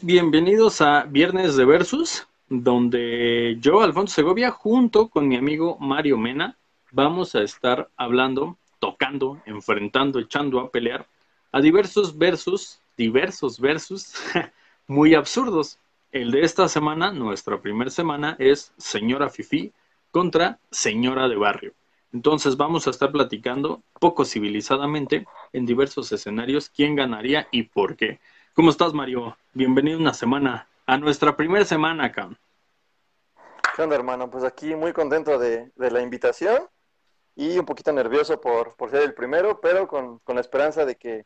bienvenidos a Viernes de Versus, donde yo, Alfonso Segovia, junto con mi amigo Mario Mena, vamos a estar hablando, tocando, enfrentando, echando a pelear a diversos versus, diversos versus muy absurdos. El de esta semana, nuestra primera semana, es Señora Fifi contra Señora de Barrio. Entonces vamos a estar platicando poco civilizadamente en diversos escenarios quién ganaría y por qué. ¿Cómo estás, Mario? Bienvenido una semana, a nuestra primera semana acá. ¿Qué onda, hermano? Pues aquí muy contento de, la invitación y un poquito nervioso por, por ser el primero, pero con, la esperanza de que,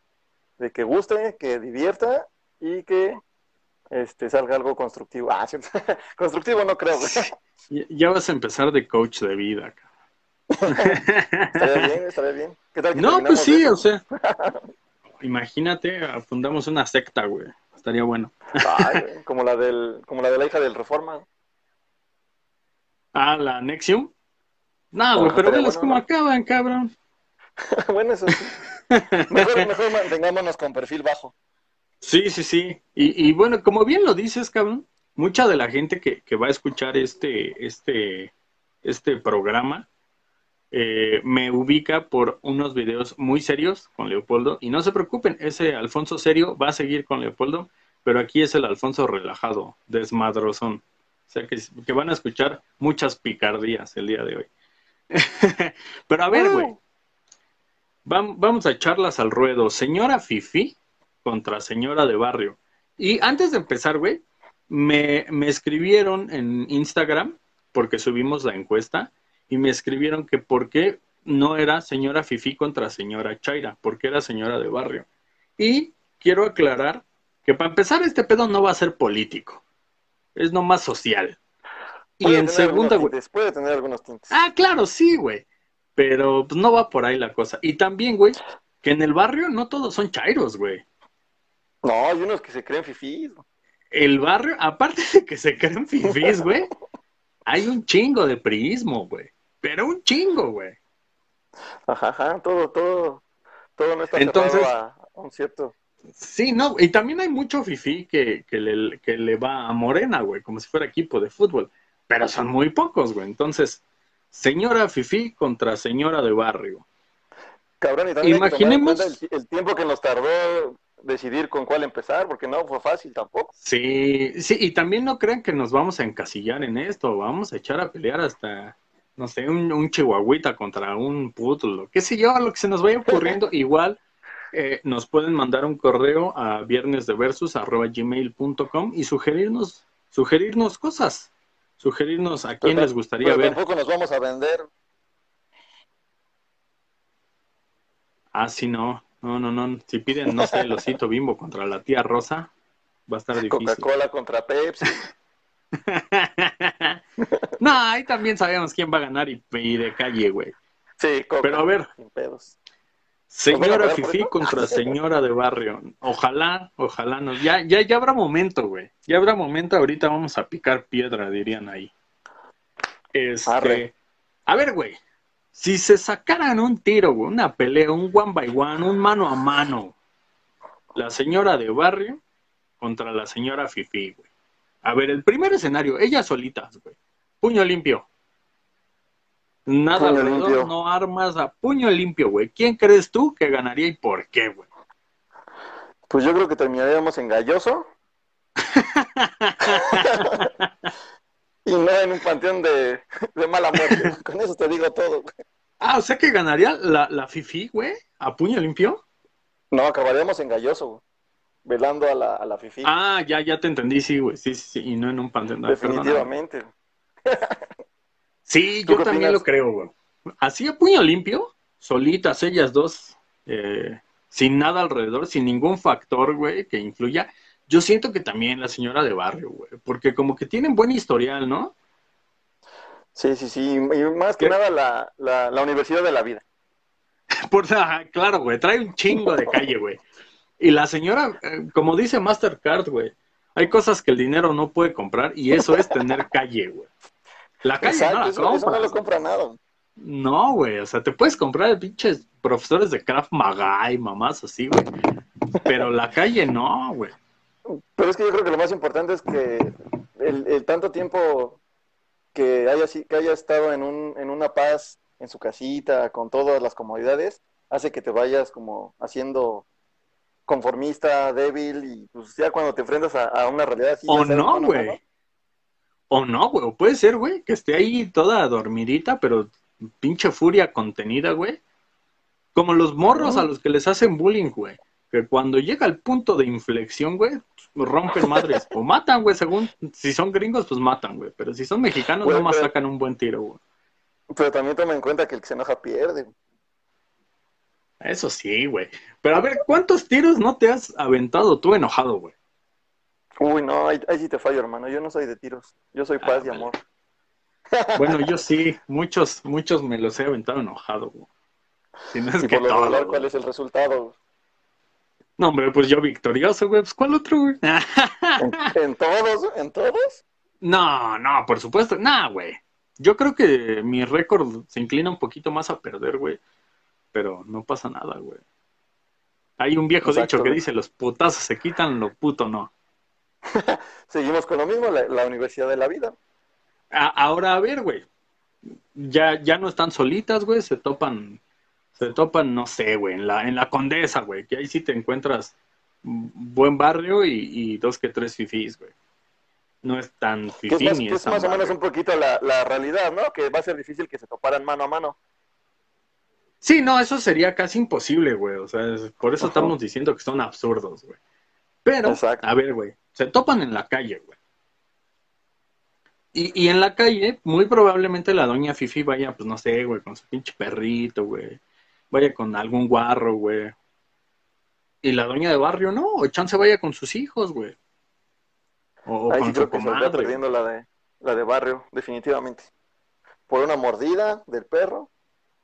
de que guste, que divierta y que este, salga algo constructivo. Ah, constructivo no creo. Ya vas a empezar de coach de vida. Acá. estaría bien, estaría bien. ¿Qué tal no, pues sí, o sea. Imagínate, fundamos una secta, güey. Estaría bueno. como la del, como la de la hija del Reforma. Ah, la Nexium. No, güey, pero velas cómo acaban, cabrón. bueno, eso sí. Mejor, mejor mantengámonos con perfil bajo. Sí, sí, sí. Y, y, bueno, como bien lo dices, cabrón, mucha de la gente que, que va a escuchar este, este, este programa eh, me ubica por unos videos muy serios con Leopoldo. Y no se preocupen, ese Alfonso serio va a seguir con Leopoldo, pero aquí es el Alfonso relajado, desmadrozón. O sea que, que van a escuchar muchas picardías el día de hoy. pero a ver, güey. Vamos a echarlas al ruedo. Señora Fifi contra señora de barrio. Y antes de empezar, güey, me, me escribieron en Instagram, porque subimos la encuesta, y me escribieron que por qué no era señora Fifi contra señora Chaira, porque era señora de barrio. Y quiero aclarar que para empezar este pedo no va a ser político, es nomás social. y en segunda, güey. Puede tener algunos tintes. Ah, claro, sí, güey. Pero pues, no va por ahí la cosa. Y también, güey, que en el barrio no todos son chairos, güey. No, hay unos que se creen fifís. El barrio, aparte de que se creen fifís, güey, hay un chingo de priismo, güey. Pero un chingo, güey. Ajá, ajá, todo, todo, todo no está Entonces, a, un cierto. Sí, no, y también hay mucho fifí que, que, le, que le va a Morena, güey, como si fuera equipo de fútbol. Pero son muy pocos, güey. Entonces, señora fifí contra señora de barrio. Cabrón, y también Imaginemos el, el, tiempo que nos tardó decidir con cuál empezar, porque no fue fácil tampoco. Sí, sí, y también no crean que nos vamos a encasillar en esto, vamos a echar a pelear hasta no sé, un, un chihuahuita contra un puto, qué sé yo, lo que se nos vaya ocurriendo, igual eh, nos pueden mandar un correo a viernesdeversus.gmail.com y sugerirnos, sugerirnos cosas, sugerirnos a quién les gustaría ver. Tampoco nos vamos a vender. Ah, sí, no, no, no, no, si piden, no sé, el osito bimbo contra la tía Rosa, va a estar difícil. Coca-Cola contra Pepsi. no, ahí también sabemos quién va a ganar y, de calle, güey. Sí, Pero a ver, señora Fifi contra señora de barrio. Ojalá, ojalá nos. Ya, ya, ya habrá momento, güey. Ya habrá momento. Ahorita vamos a picar piedra, dirían ahí. Este. A ver, güey. Si se sacaran un tiro, güey, una pelea, un one by one, un mano a mano, la señora de barrio contra la señora Fifi, güey. A ver, el primer escenario, ellas solitas, güey. Puño limpio. Nada alrededor, no armas a puño limpio, güey. ¿Quién crees tú que ganaría y por qué, güey? Pues yo creo que terminaríamos en Galloso. y no en un panteón de, mala muerte. Con eso te digo todo, güey. Ah, o sea que ganaría la, la Fifi, güey, a puño limpio. No, acabaríamos en Galloso, güey velando a la, a la Fifi. Ah, ya, ya te entendí, sí, güey. Sí, sí, sí, y no en un panteón. Definitivamente. Sí, yo también lo creo, güey. Así a puño limpio, solitas ellas dos, eh, sin nada alrededor, sin ningún factor, güey, que influya. Yo siento que también la señora de barrio, güey, porque como que tienen buen historial, ¿no? Sí, sí, sí, y más que nada la, la, la Universidad de la Vida. Por, claro, güey, trae un chingo de calle, güey. Y la señora, eh, como dice Mastercard, güey, hay cosas que el dinero no puede comprar y eso es tener calle, güey. La calle no la eso, no lo compra nada. No, güey, o sea, te puedes comprar pinches profesores de Kraft Maga y mamás así, güey. Pero la calle no, güey. Pero es que yo creo que lo más importante es que el, el tanto tiempo que haya, que haya estado en, un, en una paz en su casita, con todas las comodidades, hace que te vayas como haciendo conformista, débil, y pues ya cuando te enfrentas a, a una realidad así... O no, güey. O no, güey. O puede ser, güey, que esté ahí toda dormidita, pero pinche furia contenida, güey. Como los morros a los que les hacen bullying, güey. Que cuando llega el punto de inflexión, güey, rompen madres. O matan, güey, según. Si son gringos, pues matan, güey. Pero si son mexicanos, Güey, nomás pero- sacan un buen tiro, güey. Pero también toma en cuenta que el que se enoja pierde. Eso sí, güey. Pero a ver, ¿cuántos tiros no te has aventado tú enojado, güey? Uy, no, ahí, ahí sí te fallo, hermano. Yo no soy de tiros. Yo soy Ah, paz y vale. amor. Bueno, yo sí. Muchos, muchos me los he aventado enojado, güey. Si no es y que por lo todo, regular. ¿cuál es el resultado? No, hombre, pues yo victorioso, güey. Pues ¿cuál otro, güey? ¿En, en todos? ¿En todos? No, no, por supuesto. Nah, güey. Yo creo que mi récord se inclina un poquito más a perder, güey. Pero no pasa nada, güey. Hay un viejo Exacto, dicho que güey. dice, los putazos se quitan, lo puto no. Seguimos con lo mismo, la, la universidad de la vida. A- ahora, a ver, güey. Ya, ya no están solitas, güey. Se topan, se topan, no sé, güey, en la, en la Condesa, güey. Que ahí sí te encuentras buen barrio y, y dos que tres fifís, güey. No es tan Que es fifí más, ni que es es más o menos un poquito la, la realidad, ¿no? Que va a ser difícil que se toparan mano a mano. Sí, no, eso sería casi imposible, güey. O sea, es- por eso Ajá. estamos diciendo que son absurdos, güey. Pero, Exacto. a ver, güey, se topan en la calle, güey. Y, y en la calle, muy probablemente la doña Fifi vaya, pues no sé, güey, con su pinche perrito, güey. Vaya con algún guarro, güey. Y la doña de barrio, no, o chance vaya con sus hijos, güey. O, Ahí con sí su creo que se está comadre. perdiendo la de, la de barrio, definitivamente. Por una mordida del perro,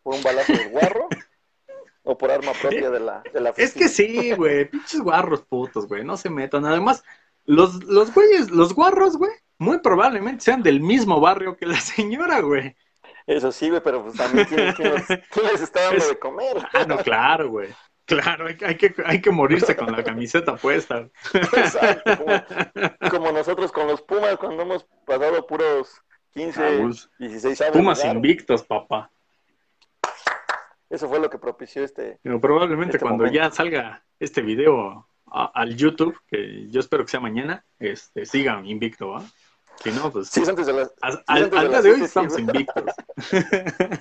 por un balazo del guarro, o por arma propia de la, de la Es que sí, güey, pinches guarros putos, güey, no se metan. Además, los, los güeyes, los guarros, güey, muy probablemente sean del mismo barrio que la señora, güey. Eso sí, güey, pero pues también ¿quién, quién los- quién les está dando Es- de comer? Ah, no, claro, güey. Claro, hay, que- hay que, hay que morirse con la camiseta puesta. Exacto, como, como nosotros con los Pumas cuando hemos pasado puros 15, Ah, pues, 16 años. Pumas invictos, papá. Eso fue lo que propició este. Pero probablemente Este cuando momento. ya salga este video a- al YouTube, que yo espero que sea mañana, este, sigan invicto, ¿va? Si no, pues Sí, es antes de las. a- sí, al, antes al de día de hoy estamos invictos.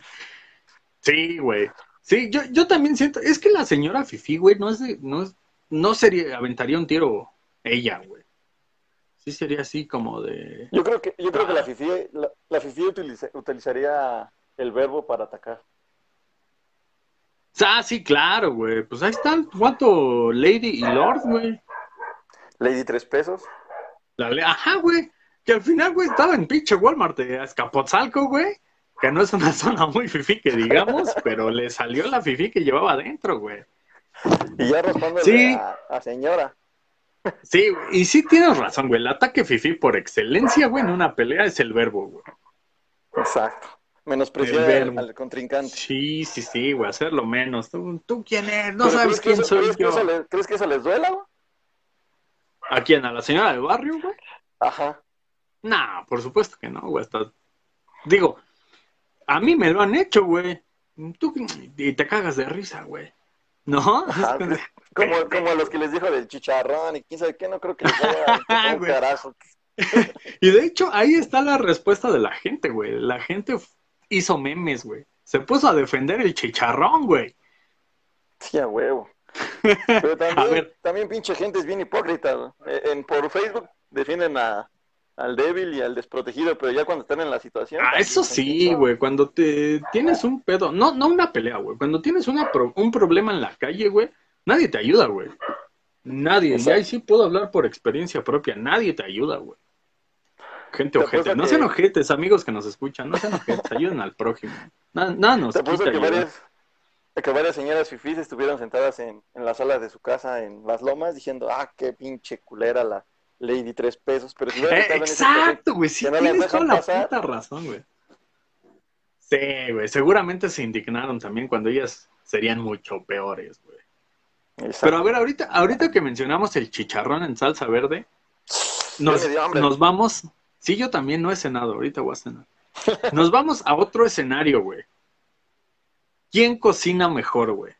sí, güey. Sí, yo, yo también siento, es que la señora Fifi, güey, no es de, no es, no sería, aventaría un tiro ella, güey. Sí sería así como de, Yo creo que, yo creo que Ah. la FIFI, la, la FIFI utiliza- utilizaría el verbo para atacar. Ah, sí, claro, güey. Pues ahí está el guato Lady y Lord, güey. Lady tres pesos. La le- Ajá, güey. Que al final, güey, estaba en pinche Walmart de Azcapotzalco, güey. Que no es una zona muy fifí que digamos, pero le salió la fifí que llevaba adentro, güey. Y ya responde Sí. a, a señora. Sí, y sí tienes razón, güey. El ataque fifí por excelencia, güey, en una pelea es el verbo, güey. Exacto. Menospreciar al, al contrincante. Sí, sí, sí, güey, hacerlo menos. ¿Tú, tú quién eres? No Pero sabes ¿crees que quién eso- soy ¿crees que, yo. eso le- ¿Crees que eso les duela? güey? ¿A quién? ¿A la señora del barrio, güey? Ajá. Nah, por supuesto que no, güey. Hasta... Digo, a mí me lo han hecho, güey. Tú y te cagas de risa, güey. ¿No? Ajá, que- Como, como los que les dijo del chicharrón y quién sabe qué, no creo que les vaya a carajo. Y de hecho, ahí está la respuesta de la gente, güey. La gente hizo memes, güey. Se puso a defender el chicharrón, güey. Sí, a huevo. Pero A también, ver. también pinche gente es bien hipócrita. Eh, En, por Facebook defienden a, al débil y al desprotegido, pero ya cuando están en la situación... Ah, eso sí, güey. Cuando te tienes un pedo, no, no una pelea, güey. Cuando tienes una pro- un problema en la calle, güey, nadie te ayuda, güey. Nadie. Y ahí sí puedo hablar por experiencia propia. Nadie te ayuda, güey. Gente Te ojete. No que- sean ojetes, amigos que nos escuchan. No sean ojetes. Ayuden al prójimo. Nada, nada nos Te quita que varias, que varias señoras fifís estuvieron sentadas en, en la sala de su casa en Las Lomas diciendo, ah, qué pinche culera la Lady tres pesos. Pero si Eh, exacto, güey. Sí, no tienes toda la pasar. puta razón, güey. Sí, güey. Seguramente se indignaron también cuando ellas serían mucho peores, güey. Exacto. Pero a ver, ahorita, ahorita que mencionamos el chicharrón en salsa verde, nos, dio nos vamos. Sí, yo también no he cenado, ahorita voy a cenar. Nos vamos a otro escenario, güey. ¿Quién cocina mejor, güey?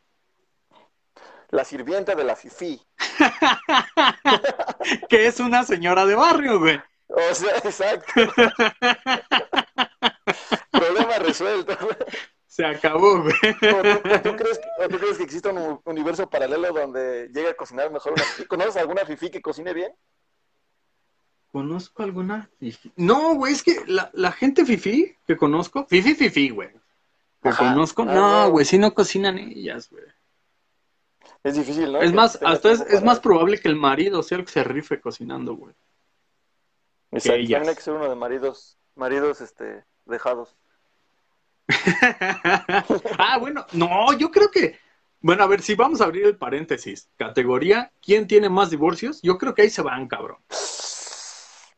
La sirvienta de la Fifi. Que es una señora de barrio, güey. O sea, exacto. Problema resuelto. Se acabó, güey. ¿O tú, crees, o tú crees que existe un universo paralelo donde llega a cocinar mejor una Fifi? ¿Conoces alguna Fifi que cocine bien? ¿Conozco alguna fifi? No, güey, es que la, la gente fifi que conozco, fifi fifi, güey. Que Ajá. conozco, no, güey, si no cocinan ellas, güey. Es difícil, ¿no? Es Que más, hasta es, es más probable que el marido sea el que se rife cocinando, güey. Exacto, ellas. También hay que ser uno de maridos, maridos, este, dejados. ah, bueno, no, yo creo que, bueno, a ver, si vamos a abrir el paréntesis, categoría, ¿quién tiene más divorcios? Yo creo que ahí se van, cabrón.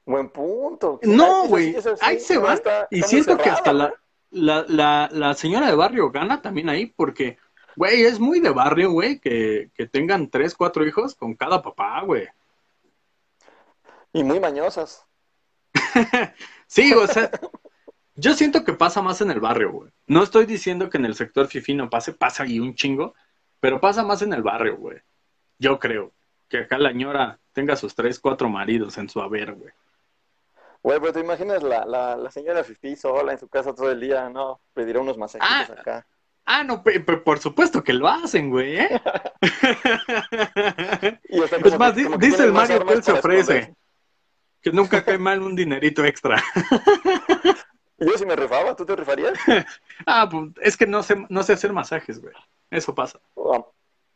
Buen punto. No, güey, ahí se van. está- Y siento que hasta la, la, la, la señora de barrio gana también ahí, porque, güey, es muy de barrio, güey, que, que tengan tres, cuatro hijos con cada papá, güey. Y muy mañosas. Sí, o sea, yo siento que pasa más en el barrio, güey. No estoy diciendo que en el sector fifi no pase, pasa ahí un chingo, pero pasa más en el barrio, güey. Yo creo que acá la señora tenga sus tres, cuatro maridos en su haber, güey. Güey, pero te imaginas la, la, la señora Fifi sola en su casa todo el día, ¿no? Pedirá unos masajitos Ah. acá. Ah, no, por supuesto que lo hacen, güey, ¿eh? Y Es como más, que- dice el Mario que él se ofrece. Que nunca cae mal un dinerito extra. Y yo si me rifaba, ¿tú te rifarías? Ah, pues es que no sé, no sé hacer masajes, güey. Eso pasa.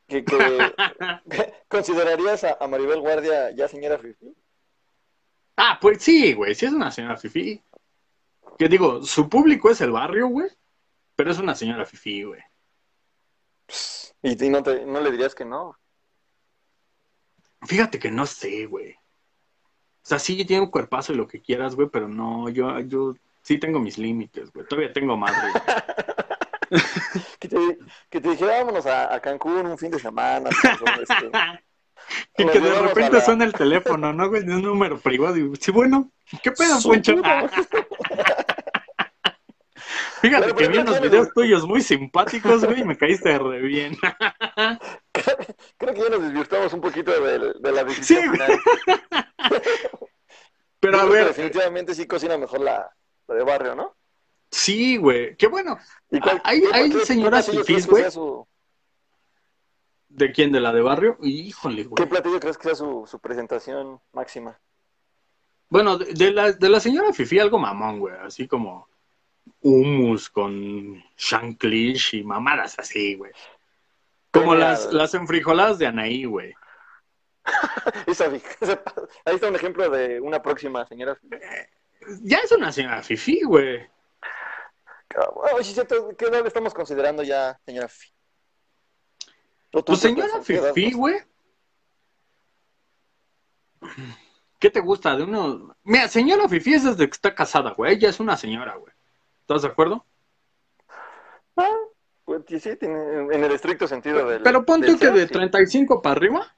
Que, que- ¿Considerarías a, a Maribel Guardia ya señora Fifi? Ah, pues sí, güey, sí es una señora fifi. Que digo, su público es el barrio, güey. Pero es una señora fifi, güey. Y, y no, te, no le dirías que no. Fíjate que no sé, güey. O sea, sí tiene un cuerpazo y lo que quieras, güey, pero no, yo, yo sí tengo mis límites, güey. Todavía tengo madre. güey. Que te, que te dijera, vámonos a, a Cancún un fin de semana. este. Y que de repente la- suena el teléfono, ¿no, güey? De un número privado. Y, sí, bueno, ¿qué pedo, Poncho? puta. Fíjate Pero, que vi ¿qué unos videos tuyos muy simpáticos, güey, y me caíste re bien. Creo que ya nos desvirtuamos un poquito de, de la Sí, decisión güey. final. Pero Yo a ver, definitivamente sí cocina mejor la, la de barrio, ¿no? sí, güey. Qué bueno. ¿Y cuál- Hay- hay señoras fifís, güey. su- ¿De quién? ¿De la de barrio? Híjole, ¿Qué güey. platillo crees que sea su, su presentación máxima? Bueno, de, de la, de la señora Fifi algo mamón, güey. Así como hummus con shanklish y mamadas así, güey. Como las, las enfrijoladas de Anaí, güey. ahí está un ejemplo de una próxima señora. Ya es una señora Fifi, güey. Bueno, ¿qué edad estamos considerando ya, señora Fifi? ¿O tú qué señora Fifi, güey. ¿Qué te gusta de uno? Mira, señora Fifi es desde que está casada, güey. Ella es una señora, güey. ¿Estás de acuerdo? Ah, pues sí, sí, tiene- en el estricto sentido del. Pero pon del tú que ser, de sí. 35 para arriba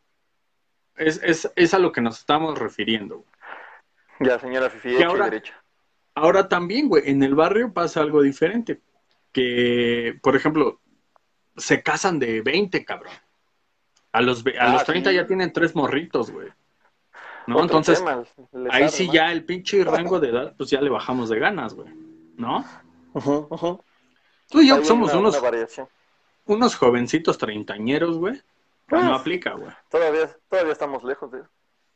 es, es, es a lo que nos estamos refiriendo. güey. Ya, señora Fifi, hecha ahora- y derecha. Ahora también, güey, en el barrio pasa algo diferente. Que, por ejemplo, se casan de 20, cabrón. A los, a Ah, los 30 sí. ya tienen tres morritos, güey. ¿No? Otro Entonces, tema, ahí sí más. ya el pinche rango de edad, pues ya le bajamos de ganas, güey. ¿No? Tú y yo somos una- unos, una unos jovencitos treintañeros, güey. pues No Ah. aplica, güey. Todavía, todavía estamos lejos de eso.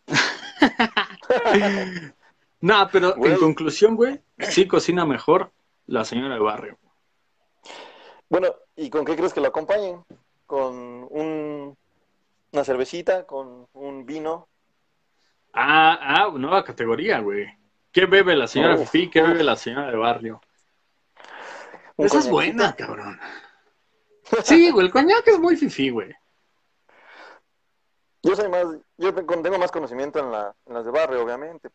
No, pero en conclusión, güey, sí cocina mejor la señora de barrio. Bueno, ¿y con qué crees que lo acompañen? ¿Con un, una cervecita? ¿Con un vino? Ah, ah, nueva categoría, güey. ¿Qué bebe la señora Uf, Fifi? ¿Qué bebe la señora de barrio? ¿Un Esa es buena, cabrón. Sí, güey, el coñac es muy fifi, güey. Yo soy más, yo tengo más conocimiento en, la, en las de barrio, obviamente.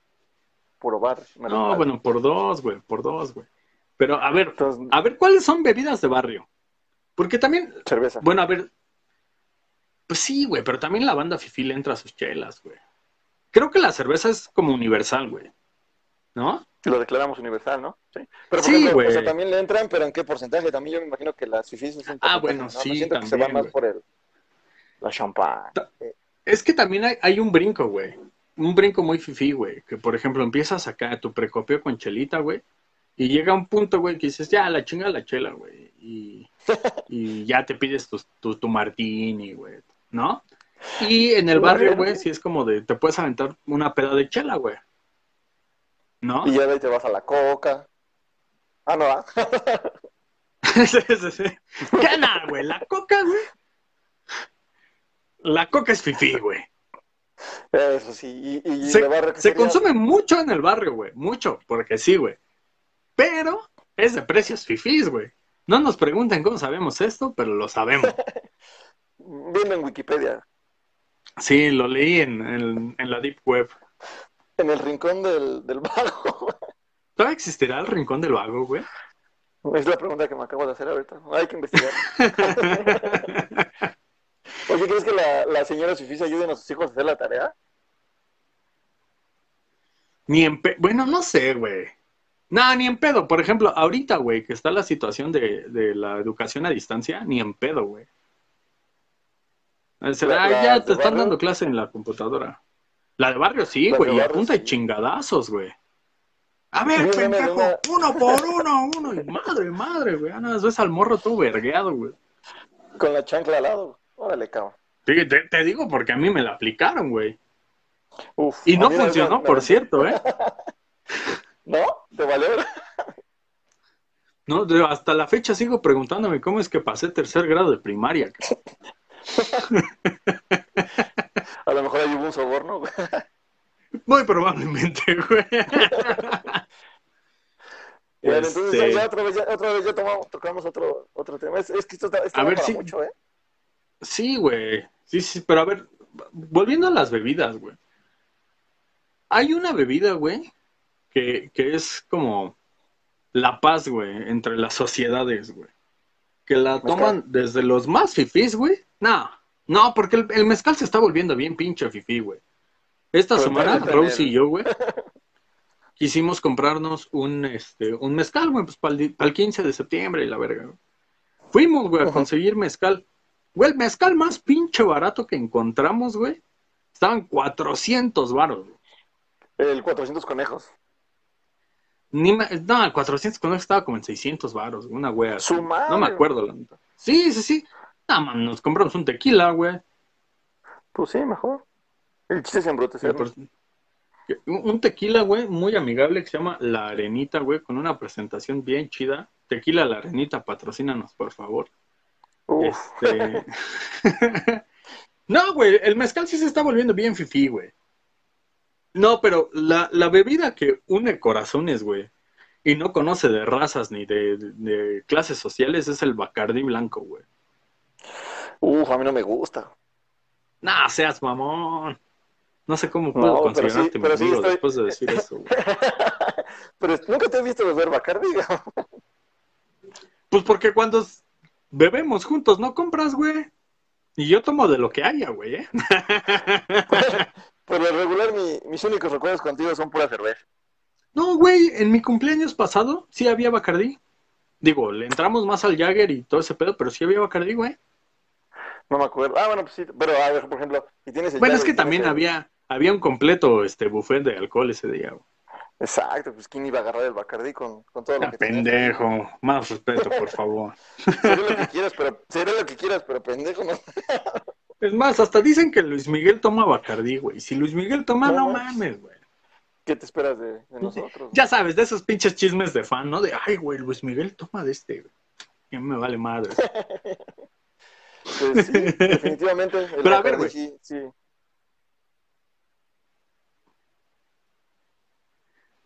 Puro bar. No, bueno, por dos, güey, por dos, güey. Pero, a ver, Entonces, a ver, ¿cuáles son bebidas de barrio? Porque también, cerveza. bueno, a ver, pues sí, güey, pero también la banda fifi le entra a sus chelas, güey. creo que la cerveza es como universal, güey. ¿No? Lo declaramos universal, ¿no? Sí. Pero por Sí, ejemplo, güey. o sea, también le entran, pero ¿en qué porcentaje? También yo me imagino que las fifís es un Ah, bueno, ¿no? sí, Me siento que se va más por el la champán. Es que también hay, hay un brinco, güey. Un brinco muy fifí, güey. Que por ejemplo empiezas acá tu precopio con chelita, güey. Y llega un punto, güey, que dices, ya, la chinga la chela, güey. Y, y ya te pides tu, tu, tu martini, güey. ¿No? Y en el barrio, güey, sí es como de, te puedes aventar una peda de chela, güey. ¿No? Y ya de ahí te vas a la coca. Ah, no, ¿ah? Sí, sí, sí. ¿Qué nada, güey? La coca, güey. La coca es fifí, güey. Eso sí. Y, y Se, de barrio, ¿qué se sería? consume mucho en el barrio, güey. Mucho, porque sí, güey. Pero es de precios fifís, güey. No nos pregunten cómo sabemos esto, pero lo sabemos. Viendo en Wikipedia. Sí, lo leí en, en- en la Deep Web. En el rincón del, del vago. ¿Todavía existirá el rincón del vago, güey? Es la pregunta que me acabo de hacer ahorita. Hay que investigar. Oye, ¿crees que la, la señora Fifís ayuden a sus hijos a hacer la tarea? Ni en pedo. Bueno, no sé, güey. No, ni en pedo. Por ejemplo, ahorita, güey, que está la situación de, de la educación a distancia, ni en pedo, güey. La- ya te están barrio. dando clase en la computadora. La de barrio sí, güey, y a barrio, punta de sí. chingadazos, güey. A ver, pendejo, uno por uno, uno, y madre, madre, güey. Ah, nada más ves al morro todo vergueado, güey. Con la chancla al lado. Órale, cabrón. Te, te digo porque a mí me la aplicaron, güey. Uf, Y no funcionó, me- por cierto, ¿eh? ¿No? ¿Te valió? No, hasta la fecha sigo preguntándome cómo es que pasé tercer grado de primaria. A lo mejor ahí hubo un soborno. güey. Muy probablemente, güey. Bueno, entonces Este, ya otra vez, ya, otra vez ya tomamos, tocamos otro, otro tema. Es, es que esto, está, esto A da ver para si- mucho, ¿eh? Sí, güey. Sí, sí, pero a ver, volviendo a las bebidas, güey. Hay una bebida, güey, que, que es como la paz, güey, entre las sociedades, güey. Que la Mezcal. toman desde los más fifís, güey. No, no, porque el, el mezcal se está volviendo bien pinche fifí, güey. Esta Pero semana, Rose y yo, güey, quisimos comprarnos un, este, un mezcal, güey, pues para el, 15 de septiembre y la verga, güey. Fuimos, güey, a conseguir mezcal. Güey, el mezcal más pinche barato que encontramos, güey, estaban 400 baros, güey. El 400 conejos. Ni ma- no, el 400 con estaba como en 600 baros, güey, una wea. Su madre. No me acuerdo, la neta. Sí, sí, sí. No, man, nos compramos un tequila, güey. Pues sí, mejor. El chiste es. Por- Un un tequila, güey, muy amigable que se llama La Arenita, güey, con una presentación bien chida. Tequila La Arenita, patrocínanos, por favor. Uf, Este... no, güey, el mezcal sí se está volviendo bien fifí, güey. No, pero la, la bebida que une corazones, güey, y no conoce de razas ni de, de clases sociales es el Bacardí blanco, güey. uf, a mí no me gusta. Nah, seas mamón. No sé cómo puedo No, pero sí, considerarte pero sí estoy- después de decir eso, güey. Pero nunca te he visto beber Bacardi. Pues porque cuando bebemos juntos no compras, güey. Y yo tomo de lo que haya, güey, ¿eh? Por lo regular, mi- mis únicos recuerdos contigo son pura cerveza. No, güey, en mi cumpleaños pasado sí había Bacardí. Digo, le entramos más al Jagger y todo ese pedo, pero sí había Bacardí, güey. No me acuerdo. Ah, bueno, pues sí. Pero, a ver, por ejemplo, si tienes el Bueno, es que también el- había, había un completo este buffet de alcohol ese día, güey. Exacto, pues quién iba a agarrar el Bacardi con, con todo lo Ah, que tenías? pendejo. Más respeto, por favor. Seré lo que quieras, pero seré lo que quieras, pero pendejo no. Es más, hasta dicen que Luis Miguel toma Bacardí, güey. Si Luis Miguel toma, No mames, güey. ¿Qué te esperas de, de nosotros? Ya sabes, de esos pinches chismes de fan, ¿no? De, ay, güey, Luis Miguel toma de este, güey. Que me vale madre. Pues sí, definitivamente. El Pero a ver, güey. sí, sí.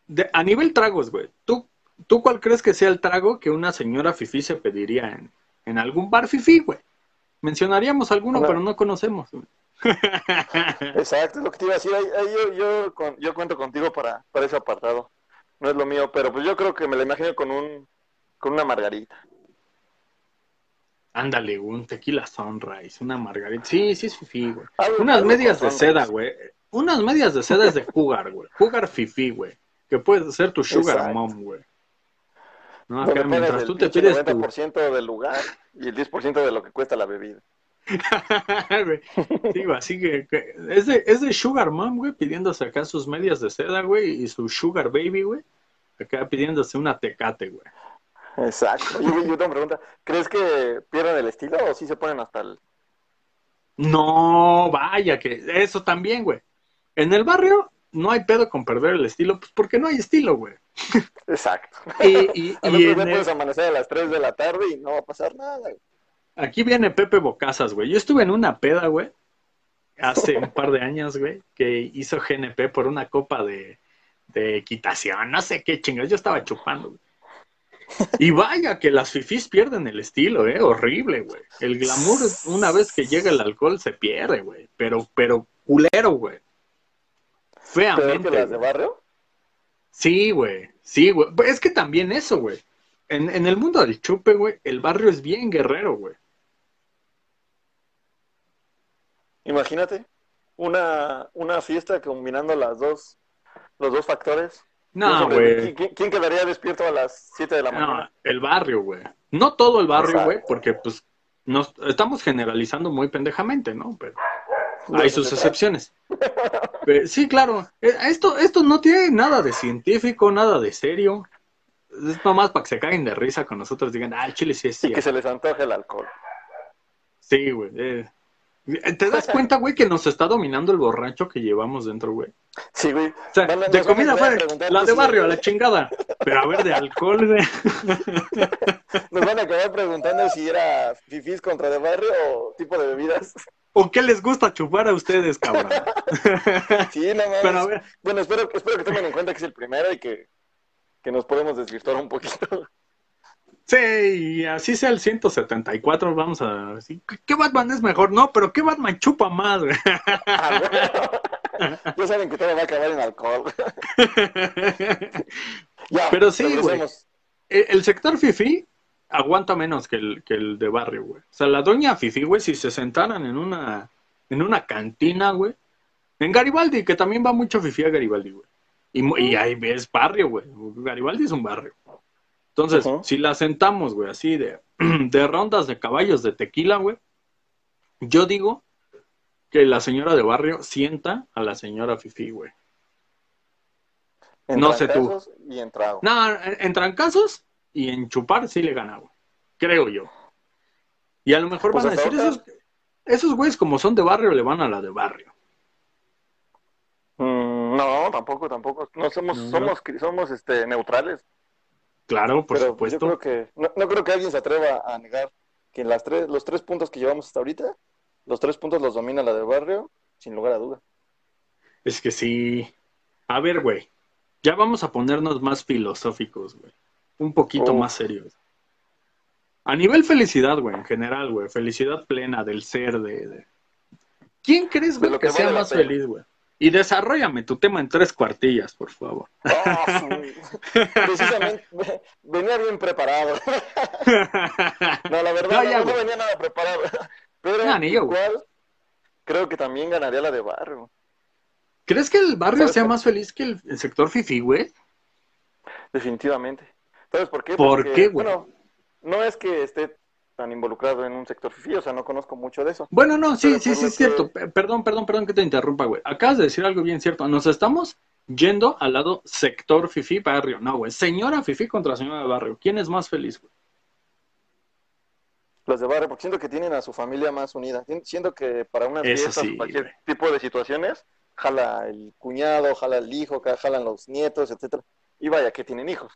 De- a nivel tragos, güey. ¿tú, ¿Tú cuál crees que sea el trago que una señora fifí se pediría en, en algún bar fifí, güey? Mencionaríamos alguno, pero no conocemos. Exacto, es lo que te iba a decir. Ahí, ahí yo, yo, con- yo cuento contigo para, para ese apartado. No es lo mío, pero pues yo creo que me la imagino con un con una margarita. Ándale, un tequila sunrise, una margarita. Sí, sí es fifi, güey. Algo- Unas algo medias de seda, güey. Unas medias de seda es de jugar, güey. Jugar fifi, güey. Que puede ser tu sugar Exacto. mom, güey. No, acá mientras tú te pides tu... 90% del lugar y el 10% de lo que cuesta la bebida. Sí, así que, que es, de, es de Sugar Mom, güey, pidiéndose acá sus medias de seda, güey, y su Sugar Baby, güey, acá pidiéndose una tecate, güey. Exacto. Y yo tengo pregunta. ¿Crees que pierden el estilo o sí se ponen hasta el... No, vaya, que eso también, güey. En el barrio no hay pedo con perder el estilo, pues porque no hay estilo, güey. Exacto. Y, y, y en el- puedes amanecer a las 3 de la tarde y no va a pasar nada. güey. aquí viene Pepe Bocazas, güey. Yo estuve en una peda, güey, hace un par de años, güey, que hizo GNP por una copa de, de equitación, no sé qué chingas, yo estaba chupando, güey. Y vaya que las fifís pierden el estilo, eh, horrible, güey. El glamour, una vez que llega el alcohol, se pierde, güey. Pero, pero culero, güey. ¿Peor que Feamente. las de barrio? Sí, güey. Sí, güey. Pues Es que también eso, güey. En, en el mundo del chupe, güey, el barrio es bien guerrero, güey. Imagínate una, una fiesta combinando las dos, los dos factores. No, güey. ¿Quién, quién quedaría despierto a las 7 de la No, mañana? el barrio, güey. No todo el barrio, güey, porque pues nos estamos generalizando muy pendejamente, ¿no? Pero hay sus excepciones. Pero, sí, claro. Eh, Esto, esto no tiene nada de científico, nada de serio. Es nomás para que se caguen de risa con nosotros digan, ah, el chile sí es Y que cierto. se les antoje el alcohol. Sí, güey. eh. ¿Te das cuenta, güey, que nos está dominando el borracho que llevamos dentro, güey? Sí, güey. O sea, de comida empezar a fue preguntar la de barrio, a la chingada. Pero a ver, de alcohol, güey. Nos van a acabar preguntando si era fifís contra de barrio o tipo de bebidas. ¿O qué les gusta chupar a ustedes, cabrón? Sí, no mames. Pero a ver, Bueno, espero, espero que tomen en cuenta que es el primero y que, que nos podemos desvirtuar un poquito. sí, y así sea el 174, vamos a decir, ¿qué- ¿qué Batman es mejor? No, pero ¿qué Batman chupa más, güey? Ah, bueno. Ya saben que todo va a acabar en alcohol. Ya, Pero sí, güey. El el sector fifi aguanta menos que el, que el de barrio, güey. O sea, la doña fifi, güey, si se sentaran en una, en una cantina, güey. En Garibaldi, que también va mucho fifi a Garibaldi, güey. Y, ahí es barrio, güey. Garibaldi es un barrio. Entonces, si la sentamos, güey, así de, de rondas de caballos de tequila, güey, yo digo que la señora de barrio sienta a la señora fifi, güey. No sé tú. Y en trago. No, en, en trancazos y en chupar sí le gana, güey. Creo yo. Y a lo mejor Pues van a decir, ahorita- esos, esos güeyes como son de barrio, le van a la de barrio. Mm, no, tampoco, tampoco. No somos, No. somos, somos este, neutrales. Claro, por pero pues, yo supuesto. creo que no, no creo que alguien se atreva a negar que en las tres, los tres puntos que llevamos hasta ahorita, los tres puntos los domina la de barrio, sin lugar a duda. Es que sí. A ver, güey. Ya vamos a ponernos más filosóficos, güey. Un poquito Uf. más serios. A nivel felicidad, güey, en general, güey. Felicidad plena del ser, de... de- ¿Quién crees, güey, lo que, que sea vale más feliz, güey? Y desarrollame tu tema en tres cuartillas, por favor. Ah, Precisamente, ve- venía bien preparado. No, la verdad, No, ya, no venía nada preparado. Pero No, ni yo, igual, creo que también ganaría la de barrio. ¿Crees que el barrio ¿Sabes sea más feliz que el, el sector fifi, güey? Definitivamente. ¿Sabes por qué? ¿Por Porque, qué, güey? Bueno, no es que esté tan involucrado en un sector fifi, o sea, no conozco mucho de eso. Bueno, no, sí, Pero sí, sí, es cierto. que- Perdón, perdón, perdón que te interrumpa, güey. Acabas de decir algo bien cierto. Nos estamos yendo al lado sector fifi barrio. No, güey. Señora fifi contra señora de barrio. ¿Quién es más feliz, güey? Los de barrio, porque siento que tienen a su familia más unida. Sien- Siento que para unas Eso fiestas sí, cualquier güey. tipo de situaciones, jala el cuñado, jala el hijo, jalan los nietos, etcétera. Y vaya que tienen hijos.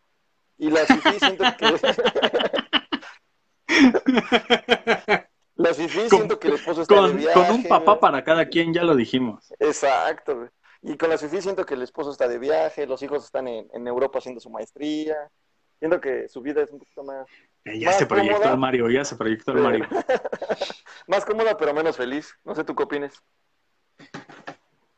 Y las fifí siento que... las fifí Con- siento que el esposo está de Con, viaje. con un papá para cada quien, ya lo dijimos. Exacto, güey. Y con la FIFI siento que el esposo está de viaje, los hijos están en, en Europa haciendo su maestría. Siento que su vida es un poquito más, Eh, ya se proyectó cómoda. el Mario, ya se proyectó el Mario. más cómoda, pero menos feliz. No sé tú qué opines.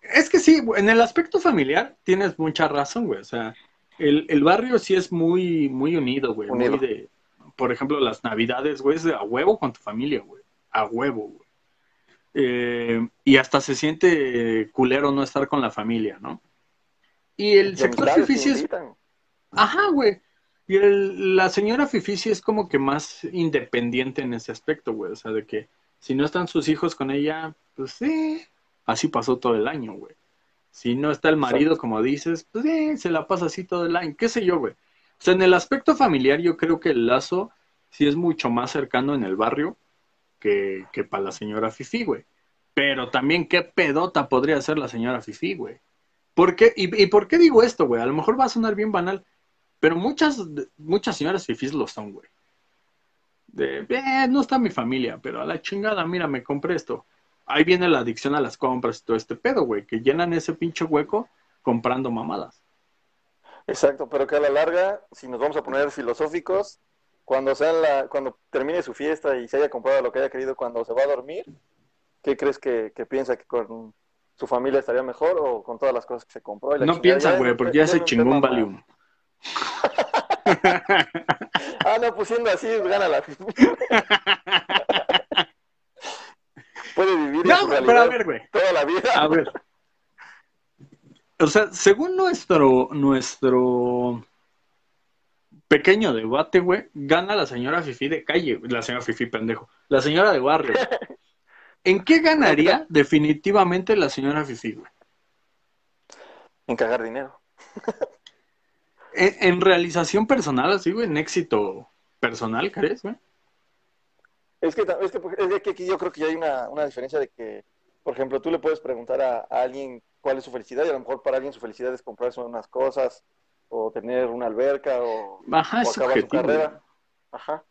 Es que sí, en el aspecto familiar tienes mucha razón, güey. O sea, el, el barrio sí es muy, muy unido, güey. Muy de. por ejemplo, las navidades, güey, es de a huevo con tu familia, güey. A huevo, güey. Eh, y hasta se siente culero no estar con la familia, ¿no? Y el sector fifi es... Ajá, güey. Y el, la señora Fifi sí es como que más independiente en ese aspecto, güey. O sea, de que si no están sus hijos con ella, pues sí, así pasó todo el año, güey. Si no está el marido, como dices, pues se la pasa así todo el año. ¿Qué sé yo, güey? O sea, en el aspecto familiar yo creo que el lazo sí es mucho más cercano en el barrio que, que para la señora Fifi, güey. Pero también qué pedota podría ser la señora Fifi, güey. ¿Por qué? ¿Y, por qué digo esto, güey? A lo mejor va a sonar bien banal, pero muchas, muchas señoras Fifis lo son, güey. De, eh, no está mi familia, pero a la chingada, mira, me compré esto. Ahí viene la adicción a las compras y todo este pedo, güey, que llenan ese pinche hueco comprando mamadas. Exacto, pero que a la larga, si nos vamos a poner filosóficos, cuando sea la, cuando termine su fiesta y se haya comprado lo que haya querido cuando se va a dormir, ¿qué crees que, piensa que con su familia estaría mejor o con todas las cosas que se compró? no piensa, güey, porque ya, se chingó un Valium. ah, no, pues siendo así, gana la Puede vivir no, en pero a ver, güey. toda la vida. A ver. O sea, según nuestro, nuestro pequeño debate, güey, gana la señora Fifi de calle, la señora Fifi pendejo, la señora de barrio. ¿En qué ganaría definitivamente la señora Fifi, güey? En cagar dinero. en, realización personal, así, güey, en éxito personal, ¿crees, güey? Es que, es que, es que aquí yo creo que ya hay una, una, diferencia de que, por ejemplo, tú le puedes preguntar a, alguien cuál es su felicidad y a lo mejor para alguien su felicidad es comprarse unas cosas o tener una alberca o, Ajá, acabar su carrera. Ajá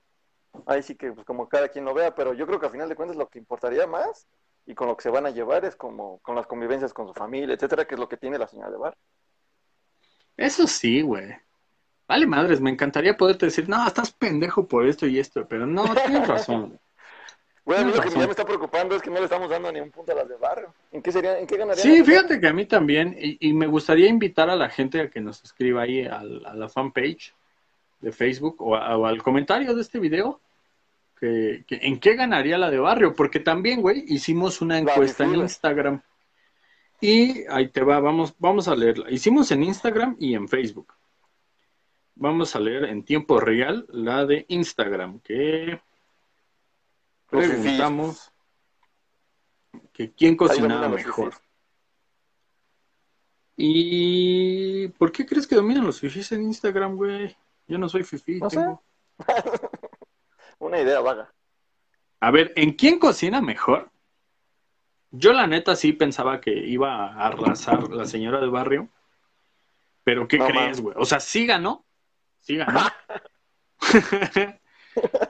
ahí sí que pues, como cada quien lo vea, pero yo creo que a final de cuentas lo que importaría más y con lo que se van a llevar es como con las convivencias con su familia, etcétera, que es lo que tiene la señora de bar. Eso sí, güey. Vale, madres, me encantaría poderte decir, no, estás pendejo por esto y esto, pero no, tienes razón. Bueno, lo que ya me está preocupando es que no le estamos dando ni un punto a las de barrio. ¿En qué sería, en qué ganaría? Sí, fíjate que a mí también, y, me gustaría invitar a la gente a que nos escriba ahí a, la fanpage de Facebook o, o, al comentario de este video que, en qué ganaría la de barrio, porque también, güey, hicimos una encuesta en Instagram. Y ahí te va, vamos, vamos a leerla. Hicimos en Instagram y en Facebook. Vamos a leer en tiempo real la de Instagram, que preguntamos que quién cocinaba mejor. ¿Y por qué crees que dominan los fifis en Instagram, güey? Yo no soy fifi. tengo... una idea vaga. A ver, ¿en quién cocina mejor? Yo la neta sí pensaba que iba a arrasar la señora del barrio. Pero ¿qué crees, güey? O sea, sí ganó. Sí ganó.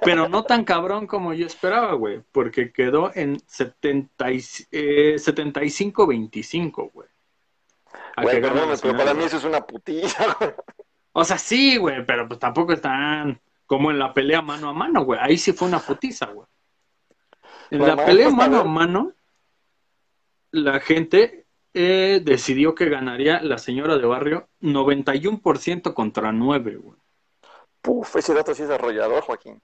pero no tan cabrón como yo esperaba, güey. Porque quedó en 70 75-25, eh, güey. Güey, perdón, pero para mí eso es una putilla, güey. O sea, sí, güey, pero pues tampoco están como en la pelea mano a mano, güey. Ahí sí fue una putiza, güey. En la pelea mano a mano, la gente eh, decidió que ganaría la señora de barrio 91% contra 9, güey. Puf, ese dato sí es arrollador, Joaquín.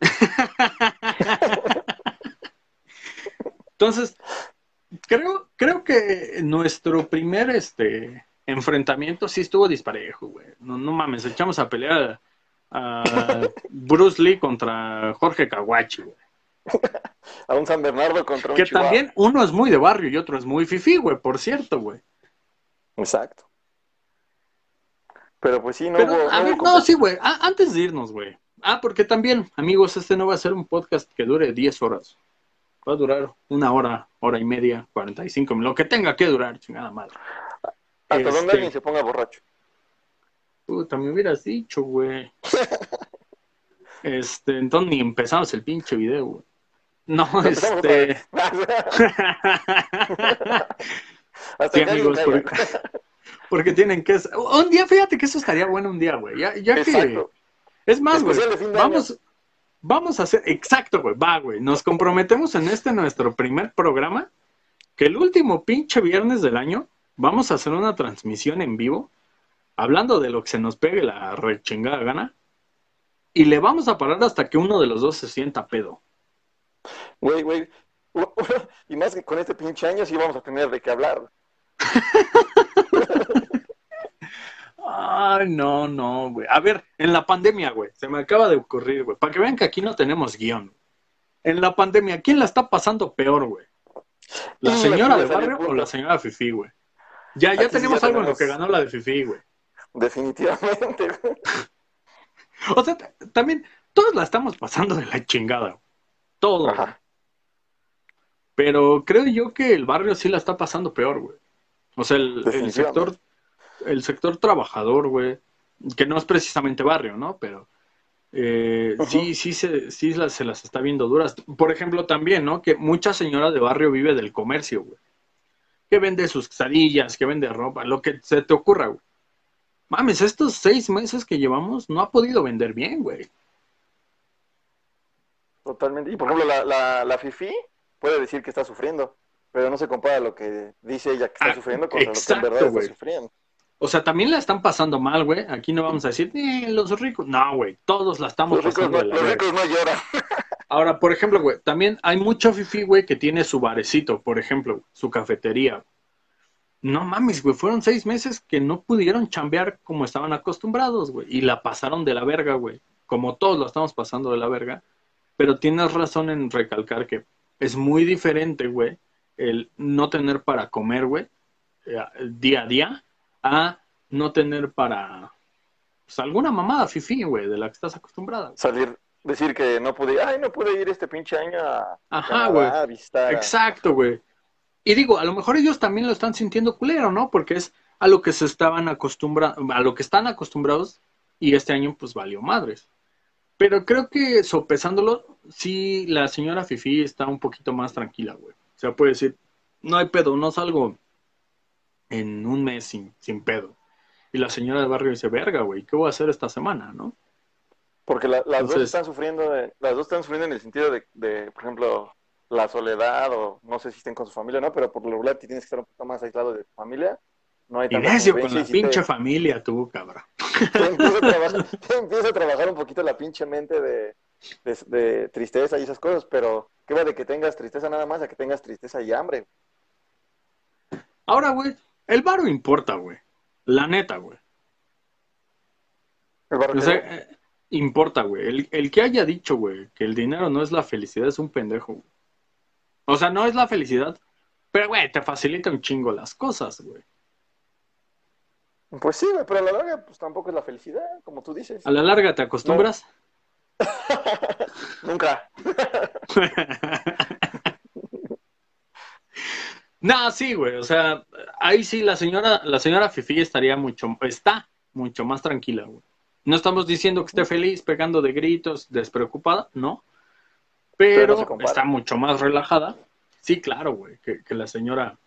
Entonces, creo, creo que nuestro primer este enfrentamiento sí estuvo disparejo, güey. No, no mames, echamos a pelear a Bruce Lee contra Jorge Kawachi, güey. A un San Bernardo contra un Que también uno es muy de barrio y otro es muy fifi, güey, por cierto, güey. Exacto. Pero pues sí, no No, sí, güey. antes de irnos, güey. Ah, porque también, amigos, este no va a ser un podcast que dure 10 horas. Va a durar una hora, hora y media, 45 lo que tenga que durar, chingada madre. Hasta donde este alguien se ponga borracho. Puta, me hubieras dicho, güey. Este, entonces ni empezamos el pinche video, güey. No, este. sí, amigos, porque, tienen que. Un día, fíjate que eso estaría bueno un día, güey. Ya, ya que. Es más, güey. Vamos, vamos a hacer. Exacto, güey. Va, güey. Nos comprometemos en este nuestro primer programa. Que el último pinche viernes del año vamos a hacer una transmisión en vivo hablando de lo que se nos pegue la rechingada gana, y le vamos a parar hasta que uno de los dos se sienta pedo. Güey, güey. Y más que con este pinche año sí vamos a tener de qué hablar. Ay, no, no, güey. A ver, en la pandemia, güey, se me acaba de ocurrir, güey, para que vean que aquí no tenemos guion. En la pandemia, ¿quién la está pasando peor, güey? ¿La señora de barrio o la señora Fifi, güey? Ya, ya tenemos algo en lo que ganó la de Fifi, güey. Definitivamente, güey. O sea, también, todos la estamos pasando de la chingada. Todo. Ajá. Pero creo yo que el barrio sí la está pasando peor, güey. O sea, el, sector, el sector trabajador, güey, que no es precisamente barrio, ¿no? Pero eh, sí, sí, se, sí se las está viendo duras. Por ejemplo, también, ¿no? Que mucha señora de barrio vive del comercio, güey. Que vende sus quesadillas, que vende ropa, lo que se te ocurra, güey. Mames, estos seis meses que llevamos no ha podido vender bien, güey. Totalmente. Y por ejemplo, la, la, la Fifi puede decir que está sufriendo, pero no se compara lo que dice ella que está ah, sufriendo con lo que en verdad está sufriendo. O sea, también la están pasando mal, güey. Aquí no vamos a decir, eh, los ricos. No, güey, todos la estamos pasando de la Los ricos no lloran. Ahora, por ejemplo, güey, también hay mucho fifi, güey, que tiene su barecito, por ejemplo, su cafetería. No mames, güey, fueron seis meses que no pudieron chambear como estaban acostumbrados, güey. Y la pasaron de la verga, güey. Como todos lo estamos pasando de la verga. Pero tienes razón en recalcar que es muy diferente, güey, el no tener para comer, güey, eh, día a día, a no tener para pues, alguna mamada fifi, güey, de la que estás acostumbrada. Salir, decir que no pude, ay, no pude ir este pinche año a, Ajá, güey. Exacto, güey. Y digo, a lo mejor ellos también lo están sintiendo culero, ¿no? Porque es a lo que se estaban acostumbrados, a lo que están acostumbrados y este año pues valió madres. Pero creo que sopesándolo, sí, la señora Fifi está un poquito más tranquila, güey. O sea, puede decir, no hay pedo, no salgo en un mes sin, sin pedo. Y la señora del barrio dice, verga, güey, ¿qué voy a hacer esta semana, no? Porque las dos están sufriendo, las dos están sufriendo en el sentido de, por ejemplo, la soledad o no sé si estén con su familia no, pero por lo regular tienes que estar un poco más aislado de tu familia. No hay necio con la pinche familia tú, cabrón. Te empieza, a trabajar, un poquito la pinche mente de, de, tristeza y esas cosas, pero qué va de que tengas tristeza nada más a que tengas tristeza y hambre. Ahora, güey, el barro importa, güey. La neta, güey. O sea, eh, importa, güey. El, el, que haya dicho, güey, que el dinero no es la felicidad es un pendejo. O sea, no es la felicidad, pero, güey, te facilita un chingo las cosas, güey. Pues sí, güey, pero a la larga, pues tampoco es la felicidad, como tú dices. ¿A la larga te acostumbras? Nunca. no, sí, güey, o sea, ahí sí la señora, la señora Fifi estaría mucho, está mucho más tranquila, güey. No estamos diciendo que esté feliz, pegando de gritos, despreocupada, no. Pero, está mucho más relajada. Sí, claro, güey, que, que la señora.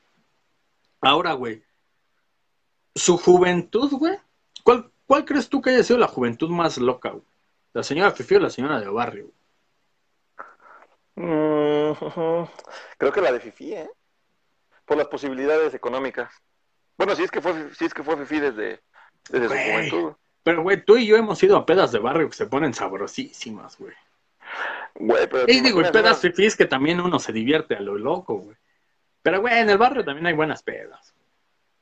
Ahora, güey, su juventud, güey. ¿Cuál, ¿Cuál crees tú que haya sido la juventud más loca, güey? ¿La señora Fifi o la señora de barrio? Mm, creo que la de Fifi, ¿eh? Por las posibilidades económicas. Bueno, si es que fue, si es que fue Fifi desde, desde su juventud. Pero, güey, tú y yo hemos ido a pedas de barrio que se ponen sabrosísimas, güey. Güey, pero. Y digo, pedas fifís que también uno se divierte a lo loco, güey. Pero, güey, en el barrio también hay buenas pedas.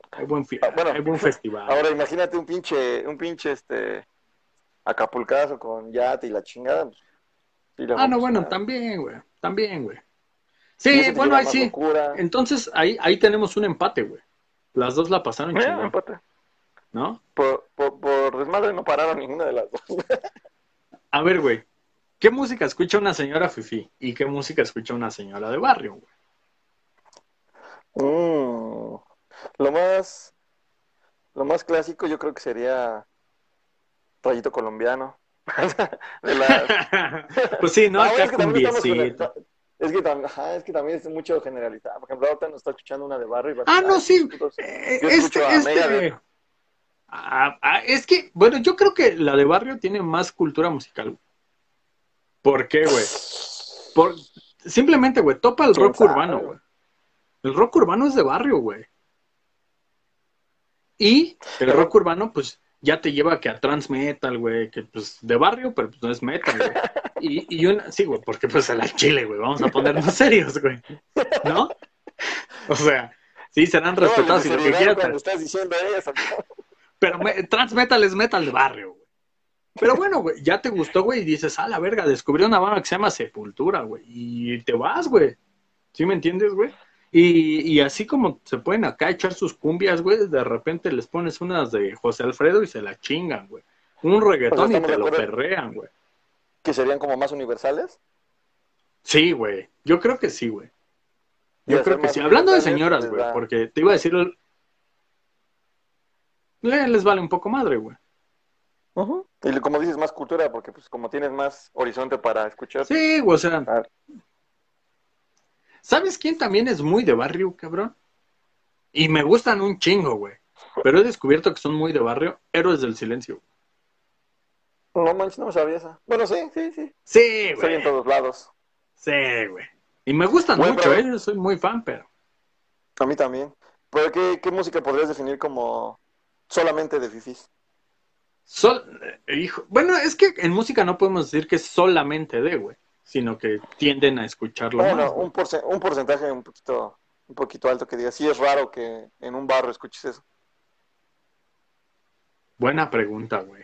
Hay buen, ah, buen festival. Ahora imagínate un pinche, un pinche este acapulcazo con yate y la chingada. Pues, ah, no, bueno, también, güey. También, güey. Sí, bueno, ahí sí. Entonces, ahí, ahí tenemos un empate, güey. Las dos la pasaron eh, empate. ¿No? Por, por, por desmadre no pararon ninguna de las dos. A ver, güey. ¿Qué música escucha una señora fifi y qué música escucha una señora de barrio, güey? Mm. Lo más, lo más clásico yo creo que sería Rayito Colombiano. pues sí, ¿no? Ah, es, que también es, que también es mucho generalizado. Por ejemplo, ahorita nos está escuchando una de barrio. Y ah, no, sí. Eh, este, este... Ah, ah, es que, bueno, yo creo que la de barrio tiene más cultura musical. ¿Por qué, güey? Por... Simplemente, güey, topa el rock urbano, güey. El rock urbano es de barrio, güey. Y el rock urbano, pues, ya te lleva que a trans metal, güey, que pues de barrio, pero pues no es metal, güey. Y, y una, sí, güey, porque pues a la chile, güey, vamos a ponernos serios, güey. ¿No? O sea, sí, serán respetados y lo que quieras. Cuando estás diciendo eso. Pero me, trans metal es metal de barrio, güey. Pero bueno, güey, ya te gustó, güey, y dices, ah, la verga, descubrí una banda que se llama Sepultura, güey. Y te vas, güey. ¿Sí me entiendes, güey? Y, y así como se pueden acá echar sus cumbias, güey, de repente les pones unas de José Alfredo y se la chingan, güey. Un reggaetón y te lo perrean, güey. Que serían como más universales. Sí, güey. Yo creo que sí, güey. Yo creo que sí. Hablando de señoras, güey, porque te iba a decir... le- Les vale un poco madre, güey. Ujú. Y como dices, más cultura, porque pues como tienes más horizonte para escuchar. Sí, güey, o sea... ¿Sabes quién también es muy de barrio, cabrón? Y me gustan un chingo, güey. Pero he descubierto que son muy de barrio. Héroes del silencio. No manches, no me sabía esa. Bueno, sí, sí, sí. Sí, Estoy en güey. todos lados. Sí, güey. Y me gustan mucho, programa. ¿eh? Yo soy muy fan, pero... A mí también. Pero ¿qué, qué música podrías definir como solamente de fifis? Sol... eh, hijo... Bueno, es que en música no podemos decir que es solamente de, güey. Sino que tienden a escucharlo Bueno, más. un, porce- un porcentaje un poquito, un poquito alto que diga, sí es raro que en un barrio escuches eso. Buena pregunta, güey.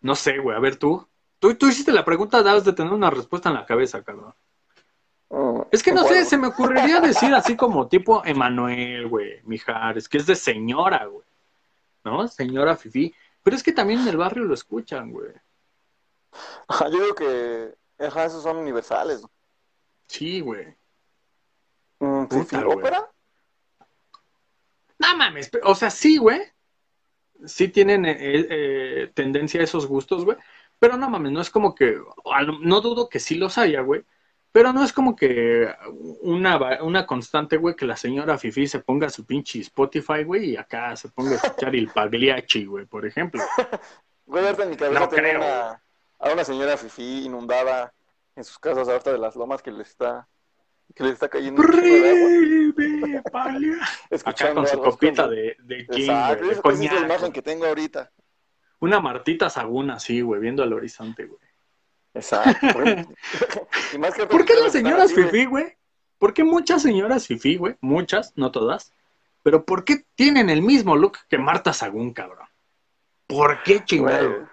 No sé, güey. A ver, tú. Tú, tú hiciste la pregunta, debes de tener una respuesta en la cabeza, cabrón. Mm, Es que no sé, se me ocurriría decir así como tipo Emanuel, güey, Mijares, que es de señora, güey. ¿No? Señora Fifi. Pero es que también en el barrio lo escuchan, güey. Ajá, Yo digo que ajá, esos son universales. Sí, güey. Mm, Puta, fifi, güey. ¿Ópera? No mames, o sea, sí, güey. Sí tienen eh, eh, tendencia a esos gustos, güey. Pero no mames, no es como que, no dudo que sí los haya, güey. Pero no es como que una, una constante, güey, que la señora Fifi se ponga su pinche Spotify, güey, y acá se ponga a escuchar el Pagliacci, güey, por ejemplo. Güey, en mi cabeza No tengo creo, una, a una señora fifi inundada en sus casas ahorita de las lomas que le está que le está cayendo de agua. Acá escuchando con su copita de, de gin, Exacto, de es la imagen que tengo ahorita. Una Martita Saguna, así, güey, viendo al horizonte, güey. Exacto. güey. y más que ¿Por qué las señoras así, güey. fifí, güey? ¿Por qué muchas señoras fifí, güey? Muchas, no todas. Pero ¿por qué tienen el mismo look que Marta Sagún, cabrón? ¿Por qué chingado?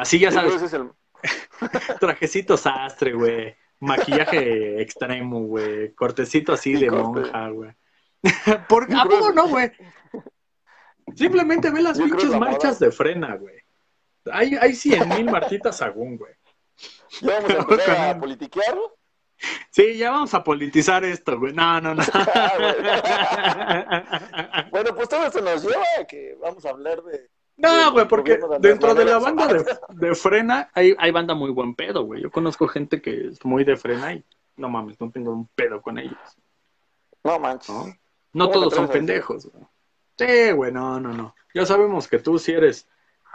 Así ya sabes, ese es el- trajecito sastre, güey. Maquillaje extremo, güey. Cortecito así Sí, de corte. monja, güey. ¿Por Yo ¿A poco no, güey? Simplemente ve las Yo pinches la marchas de frena, güey. Hay, hay cien mil Martitas Sagún, güey. Ya vamos a empezar a politiquear. Sí, ya vamos a politizar esto, güey. No, no, no. Bueno, pues todo esto nos lleva a que vamos a hablar de. No, güey, porque de dentro de la banda de, de frena hay, hay banda muy buen pedo, güey. Yo conozco gente que es muy de frena y no mames, no tengo un pedo con ellos. No manches. ¿no? No ¿Cómo todos son pendejos, güey. Sí, güey, no, no, no. Ya sabemos que tú sí eres,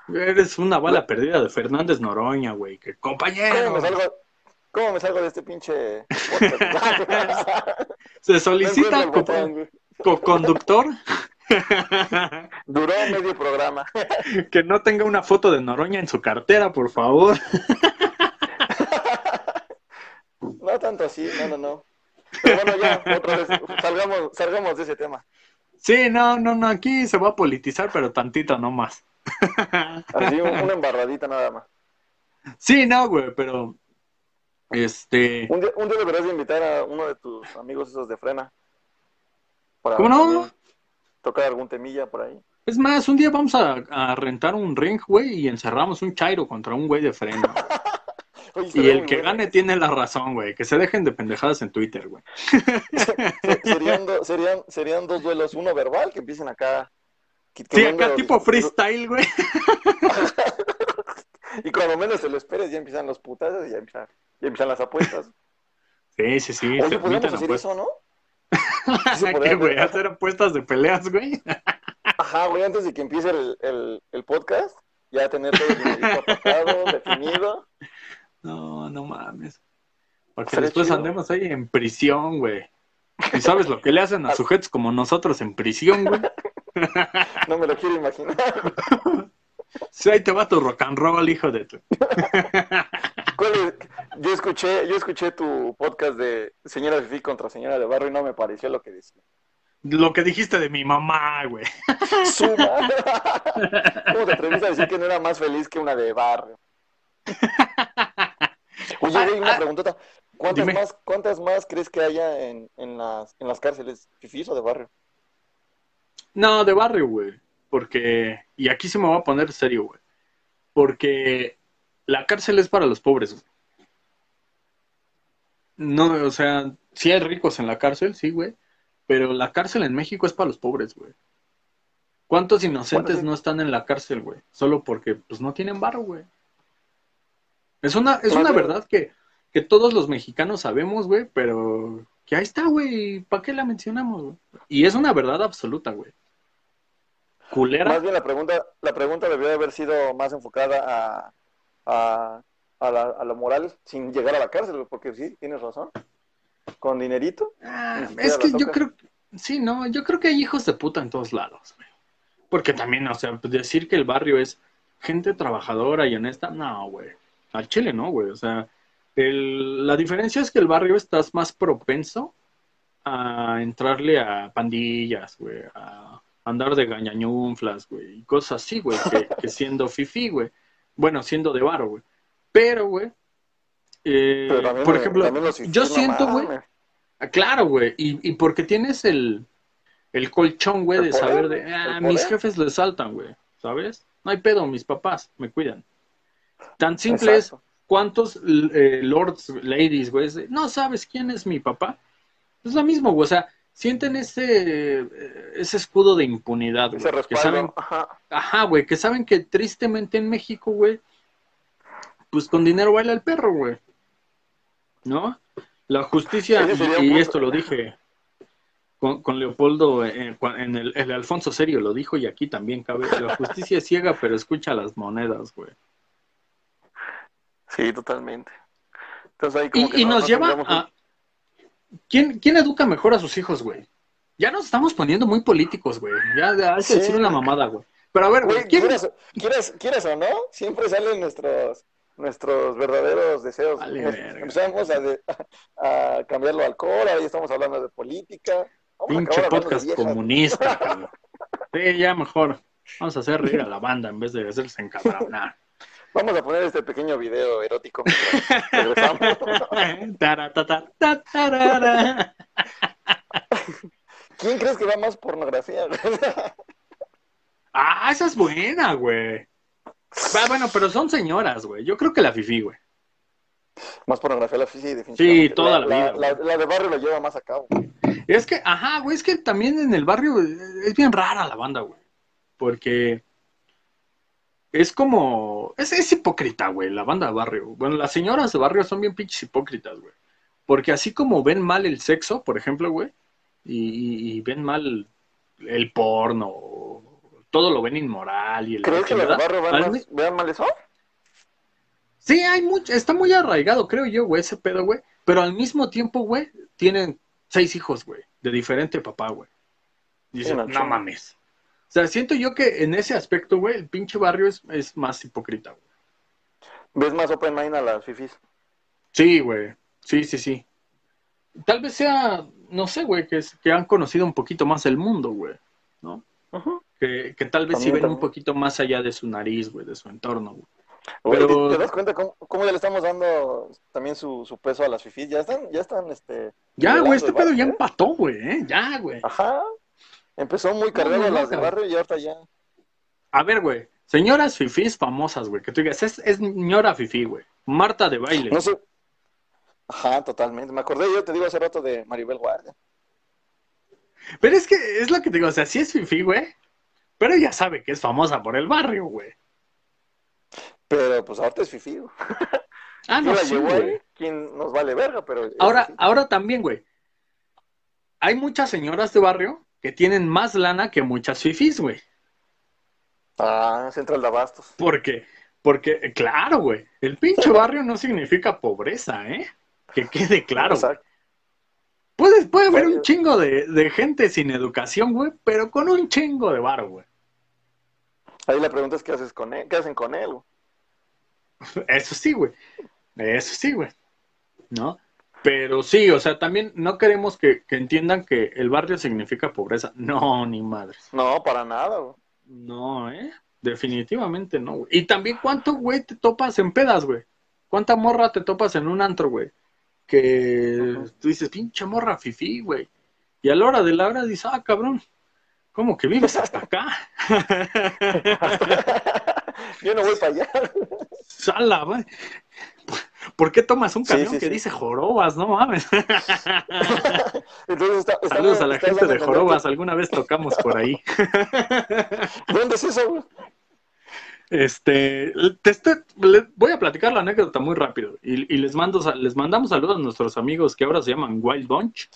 eres una bala perdida de Fernández Noroña, güey. Que ¿Cómo compañero, me salgo, cómo me salgo de este pinche se solicita encuentro Duró medio programa. que no tenga una foto de Noroña en su cartera, por favor. No tanto así, no, no, no. Pero bueno, ya, otra vez, salgamos, salgamos de ese tema. Sí, no, no, no, aquí se va a politizar, pero tantito nomás. Así, un- una embarradita nada más. Sí, no, güey, pero este, Un día, un día deberás de invitar a uno de tus amigos esos de frena. Para ¿Cómo no? también Tocar algún temilla por ahí. es más, un día vamos a, a rentar un ring, güey, y encerramos un chairo contra un güey de freno. Oye, Y el que gane tiene la razón, güey, que se dejen de pendejadas en Twitter, güey. Se- Serían, do- serían, serían dos duelos, uno verbal, que empiecen acá. que- que Sí, acá tipo freestyle, güey. Y cuando menos te lo esperes, ya empiezan los putazos y ya empiezan, ya empiezan las apuestas. Sí, sí, sí. Oye, se podríamos admiten hacer apuestas. eso, ¿no? ¿Qué, güey? hacer. ¿Hacer apuestas de peleas, güey? Ajá, güey, antes de que empiece el, el, el podcast, ya tener todo el apartado, definido. No, no mames. Porque después chido. andemos ahí en prisión, güey. ¿Y sabes lo que le hacen a sujetos como nosotros en prisión, güey? no me lo quiero imaginar. Sí, ahí te va tu rock and roll, hijo de tu. Yo escuché, yo escuché tu podcast de señora Fifi contra señora de barrio y no me pareció lo que decía. Lo que dijiste de mi mamá, güey. Suma. ¿Cómo te atreviste a decir que no era más feliz que una de barrio? Oye, güey, una preguntota. ¿Cuántas más, ¿Cuántas más crees que haya en, en, las, en las cárceles? ¿Fifís o de barrio? No, de barrio, güey. Porque, y aquí se me va a poner serio, güey. Porque la cárcel es para los pobres, güey. No, o sea, sí hay ricos en la cárcel, sí, güey. Pero la cárcel en México es para los pobres, güey. ¿Cuántos inocentes no están en la cárcel, güey? Solo porque, pues, no tienen barro, güey. Es una, es una verdad que, que todos los mexicanos sabemos, güey, pero que ahí está, güey. ¿Para qué la mencionamos, güey? Y es una verdad absoluta, güey. Culera. Más bien la pregunta, la pregunta debió haber sido más enfocada a, a, la, a lo moral sin llegar a la cárcel, porque sí, tienes razón. Con dinerito. Ah, es que yo creo, sí, no, yo creo que hay hijos de puta en todos lados. Porque también, o sea, decir que el barrio es gente trabajadora y honesta, no, güey. Al Chile no, güey. O sea, el, la diferencia es que el barrio estás más propenso a entrarle a pandillas, güey, a andar de gañañunflas, güey, y cosas así, güey, que, siendo fifi, güey. Bueno, siendo de barro, güey. Pero, güey, eh, por ejemplo, yo siento, güey, ah, claro, güey, y, y, porque tienes el, el colchón, güey, de saber de, ah, mis jefes le saltan, güey, ¿sabes? No hay pedo, mis papás me cuidan. Tan simple es, ¿cuántos eh, lords, ladies, güey? No sabes quién es mi papá. Es lo mismo, güey, o sea, sienten ese, eh, ese escudo de impunidad, güey. que saben, ajá. güey, que saben que tristemente en México, güey, pues con dinero baila el perro, güey. ¿No? La justicia, y, esto lo dije con, con Leopoldo en, en el, el, Alfonso Serio, lo dijo y aquí también cabe, la justicia es ciega, pero escucha las monedas, güey. Sí, totalmente. Entonces ahí como y, y nos lleva a, ¿quién, ¿quién educa mejor a sus hijos, güey? Ya nos estamos poniendo muy políticos, güey. Ya hay que decir una mamada, güey. Pero a ver, güey. ¿quieres, ¿quieres, o no? Siempre salen nuestros nuestros verdaderos deseos. Empezamos a, cambiarlo al alcohol, ahora ya estamos hablando de política. Pinche podcast comunista. sí, ya mejor. Vamos a hacer reír a la banda en vez de hacerse encabronar. Vamos a poner este pequeño video erótico. ¿Quién crees que va más pornografía? ah, esa es buena, güey. bueno, pero son señoras, güey. Yo creo que la Fifi, güey. Más pornografía la Fifi, definitivamente. Sí, toda la, vida. La, de barrio lo lleva más a cabo. Es que, ajá, güey, es que también en el barrio es bien rara la banda, güey. Porque es como, es, es hipócrita, güey, la banda de barrio. Bueno, las señoras de barrio son bien pinches hipócritas, güey. Porque así como ven mal el sexo, por ejemplo, güey, y, ven mal el porno, todo lo ven inmoral y el... ¿Crees que de barrio ven, mal eso? Sí, hay mucho, está muy arraigado, creo yo, güey, ese pedo, güey. Pero al mismo tiempo, güey, tienen seis hijos, güey, de diferente papá, güey. Dicen, no mames. O sea, siento yo que en ese aspecto, güey, el pinche barrio es, es más hipócrita, güey. ¿Ves más open mind a las fifis? Sí, güey. Sí, sí, sí. Tal vez sea, no sé, güey, que, que han conocido un poquito más el mundo, güey, ¿no? que, que, tal vez sí ven un poquito más allá de su nariz, güey, de su entorno, güey. Pero... ¿Te, das cuenta cómo, cómo, ya le estamos dando también su, su, peso a las fifis? Ya están, ya están, este... Ya, güey, este pedo ya empató, güey, ¿eh? Ya, güey. Ajá. Empezó muy cargado las de barrio y ahorita ya. A ver, güey. Señoras fifís famosas, güey. Que tú digas, es, es señora fifí, güey. Marta de baile. No sé. Ajá, totalmente. Me acordé, yo te digo hace rato de Maribel Guardia. Pero es que es lo que te digo, o sea, sí es fifí, güey. Pero ella sabe que es famosa por el barrio, güey. Pero pues ahorita es fifí. Ah, no, sí, güey. ¿Quién nos vale verga? Pero ahora, ahora también, güey. Hay muchas señoras de barrio que tienen más lana que muchas fifis, güey. Ah, Central de Abastos. ¿Por qué? Porque, claro, güey, el pinche barrio no significa pobreza, ¿eh? Que quede claro. Puede, puede haber un chingo de, de gente sin educación, güey, pero con un chingo de bar, güey. Ahí la pregunta es qué haces con él, qué hacen con él, güey. Eso sí, güey. Eso sí, güey. ¿No? Pero sí, o sea, también no queremos que, que entiendan que el barrio significa pobreza. No, ni madres. No, para nada, güey. No, ¿eh? Definitivamente no, güey. Y también, ¿cuánto, güey, te topas en pedas, güey? ¿Cuánta morra te topas en un antro, güey? Que tú dices, pinche morra fifí, güey. Y a la hora de la hora dices, ah, cabrón, ¿cómo que vives hasta acá? Yo no voy para allá. Sala, güey. ¿Por qué tomas un camión que dice jorobas? No mames. Entonces está, está- Saludos a la gente de jorobas. Alguna vez tocamos por ahí. ¿Dónde es eso, güey? Este, te le- voy a platicar la anécdota muy rápido y, y les mando, les mandamos saludos a nuestros amigos que ahora se llaman Wild Bunch,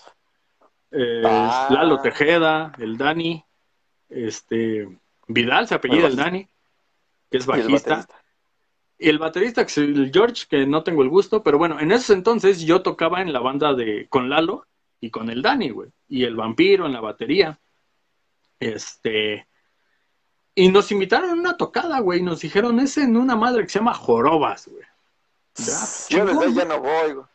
Eh, Ah. Lalo Tejeda, el Dani, este, Vidal se apellida el. Dani, que es bajista. Y el baterista el George, que no tengo el gusto, pero bueno, en esos entonces yo tocaba en la banda de con Lalo y con el Dani, güey, y el vampiro en la batería, este. Y nos invitaron a una tocada, güey. y Nos dijeron, es en una madre que se llama Jorobas, güey. Yo desde ahí ya no voy, güey.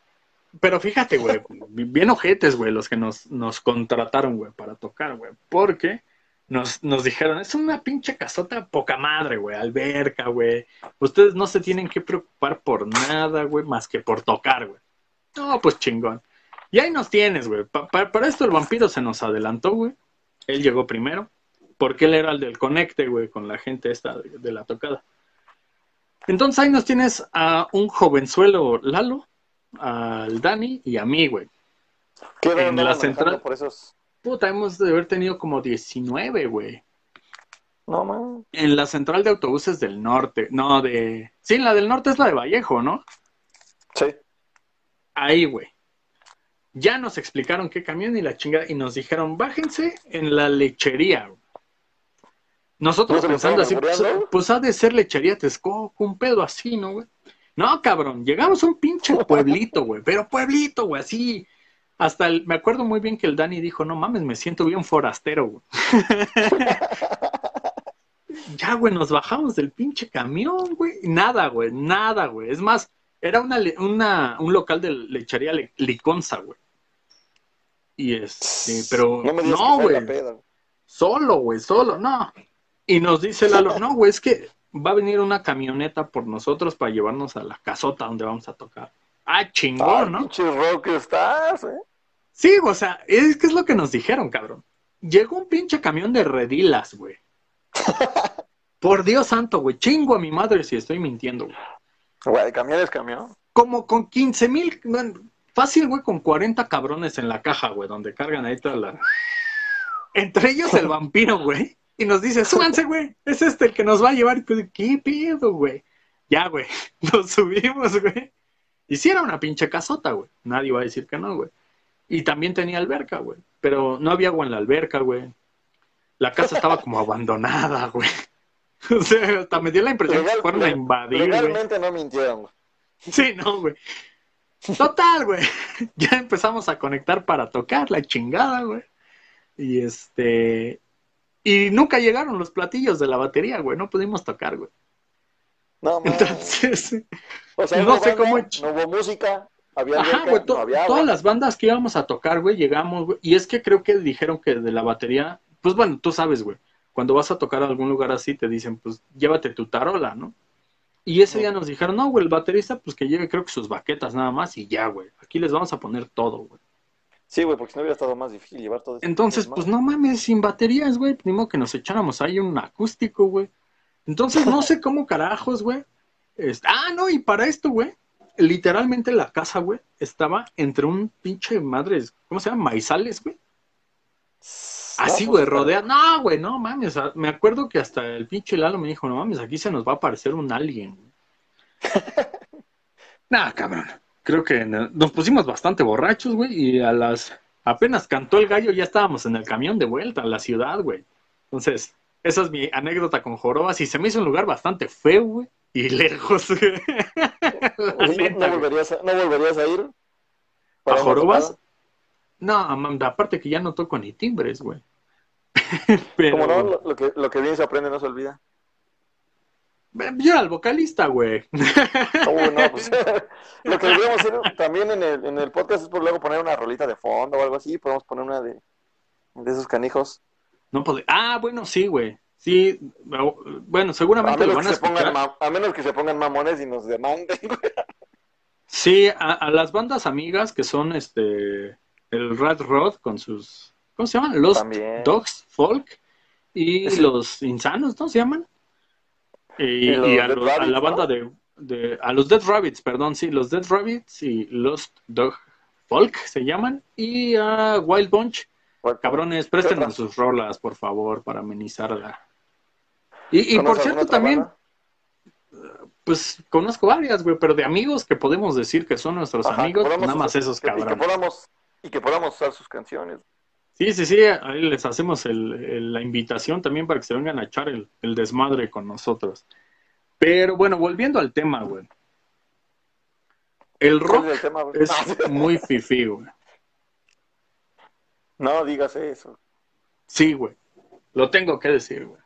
Pero fíjate, güey, bien ojetes, güey, los que nos, nos contrataron, güey, para tocar, güey. Porque nos, nos dijeron, es una pinche casota poca madre, güey, alberca, güey. Ustedes no se tienen que preocupar por nada, güey, más que por tocar, güey. No, pues chingón. Y ahí nos tienes, güey. Pa- pa- para esto el vampiro se nos adelantó, güey. Él llegó primero, porque él era el del conecte, güey, con la gente esta de, de la tocada. Entonces ahí nos tienes a un jovenzuelo Lalo, al Dani y a mí, güey. ¿Qué En la central- Por esos. Puta, hemos de haber tenido como 19, güey. No, man. En la central de autobuses del norte. No, de... Sí, la del norte es la de Vallejo, ¿no? Sí. Ahí, güey. Ya nos explicaron qué camión y la chingada y nos dijeron, bájense en la lechería. güey". Nosotros ¿No se lo pensando así, pues, pues ha de ser lechería Texcoco, un pedo así, ¿no, güey? No, cabrón, llegamos a un pinche pueblito, güey, pero pueblito, güey, así. Hasta el- me acuerdo muy bien que el Dani dijo, no mames, me siento bien forastero, güey. ya, güey, nos bajamos del pinche camión, güey. Nada, güey, nada, güey. Es más, era una, una, un local de lechería Le- Liconza, güey. Y este, pero No güey. Solo, güey, solo, no. Y nos dice Lalo, no, güey, es que va a venir una camioneta por nosotros para llevarnos a la casota donde vamos a tocar. Ah, chingón, ¿no? pinche rock estás, eh. Sí, o sea, es que es lo que nos dijeron, cabrón. Llegó un pinche camión de redilas, güey. Por Dios santo, güey, chingo a mi madre si estoy mintiendo, güey. Güey, camión es camión. Como con 15 mil, fácil, güey, con 40 cabrones en la caja, güey, donde cargan ahí toda la... Entre ellos el vampiro, güey. Y nos dice, súbanse, güey, es este el que nos va a llevar. ¿qué pedo, güey? Ya, güey, nos subimos, güey. Y sí era una pinche casota, güey. Nadie va a decir que no, güey. Y también tenía alberca, güey. Pero no había agua en la alberca, güey. La casa estaba como abandonada, güey. O sea, hasta me dio la impresión que Legal- se fueron a invadir, güey. Legalmente no mintieron, güey. Sí, no, güey. Total, güey. Ya empezamos a conectar para tocar la chingada, güey. Y este. Y nunca llegaron los platillos de la batería, güey. No pudimos tocar, güey. No, man. Entonces, o sea, no sé banda, cómo- No hubo música, había ajá, alberca, güey. to- no había todas las bandas que íbamos a tocar, güey, llegamos, güey. Y es que creo que dijeron que de la batería. Pues bueno, tú sabes, güey. Cuando vas a tocar a algún lugar así, te dicen, pues llévate tu tarola, ¿no? Y ese día nos dijeron, no, güey, el baterista, pues que lleve, creo que sus baquetas nada más y ya, güey. Aquí les vamos a poner todo, güey. Sí, güey, porque si no hubiera estado más difícil llevar todo eso. Entonces, pues no mames, sin baterías, güey. Ni modo que nos echáramos ahí un acústico, güey. Entonces, no sé cómo carajos, güey. Este, ah, no, y para esto, güey. Literalmente la casa, güey, estaba entre un pinche madres, ¿cómo se llama? Maizales, güey. Así, güey, pues, rodea. No, güey, no mames. Me acuerdo que hasta el pinche Lalo me dijo, no mames, aquí se nos va a aparecer un alien. nah, cabrón. Creo que no- nos pusimos bastante borrachos, güey, y a las. Apenas cantó el gallo, ya estábamos en el camión de vuelta a la ciudad, güey. Entonces, esa es mi anécdota con Jorobas, y se me hizo un lugar bastante feo, güey, y lejos, güey. Neta, ¿no, volverías a, ¿No volverías a ir? ¿A ¿Para una Jorobas? No, Amanda, aparte que ya no toco ni timbres, güey. Como no, lo, lo que, lo que bien se aprende no se olvida. Yo era el vocalista, güey. Oh, no, pues, lo que deberíamos hacer también en el, en el podcast es por luego poner una rolita de fondo o algo así. Podemos poner una de, de esos canijos. No. Ah, bueno, sí, güey. Sí, bueno, seguramente a lo van a que se pongan A menos que se pongan mamones y nos demanden, güey. Sí, a, a las bandas amigas que son este el Red Rod con sus ¿cómo se llaman? Los También. Dogs Folk y Sí. los Insanos, ¿no se llaman? Y, Y los y a, los- a la banda ¿no? de, de- a los Dead Rabbits, perdón, sí, los Dead Rabbits y los Dog Folk se llaman y a Wild Bunch, cabrones, préstenos sus rolas, por favor, para amenizarla. Y, y por ¿Conoces cierto también banda? pues conozco varias, güey, pero de amigos que podemos decir que son nuestros Ajá, amigos, nada más esos que- Y que cabrones. podamos, y que podamos usar sus canciones. Sí, sí, sí, ahí les hacemos el- el- la invitación también para que se vengan a echar el, el desmadre con nosotros. Pero bueno, volviendo al tema, güey. El ¿Cuál rock tema, güey? es muy fifí, güey. No digas eso. Sí, güey. Lo tengo que decir, güey.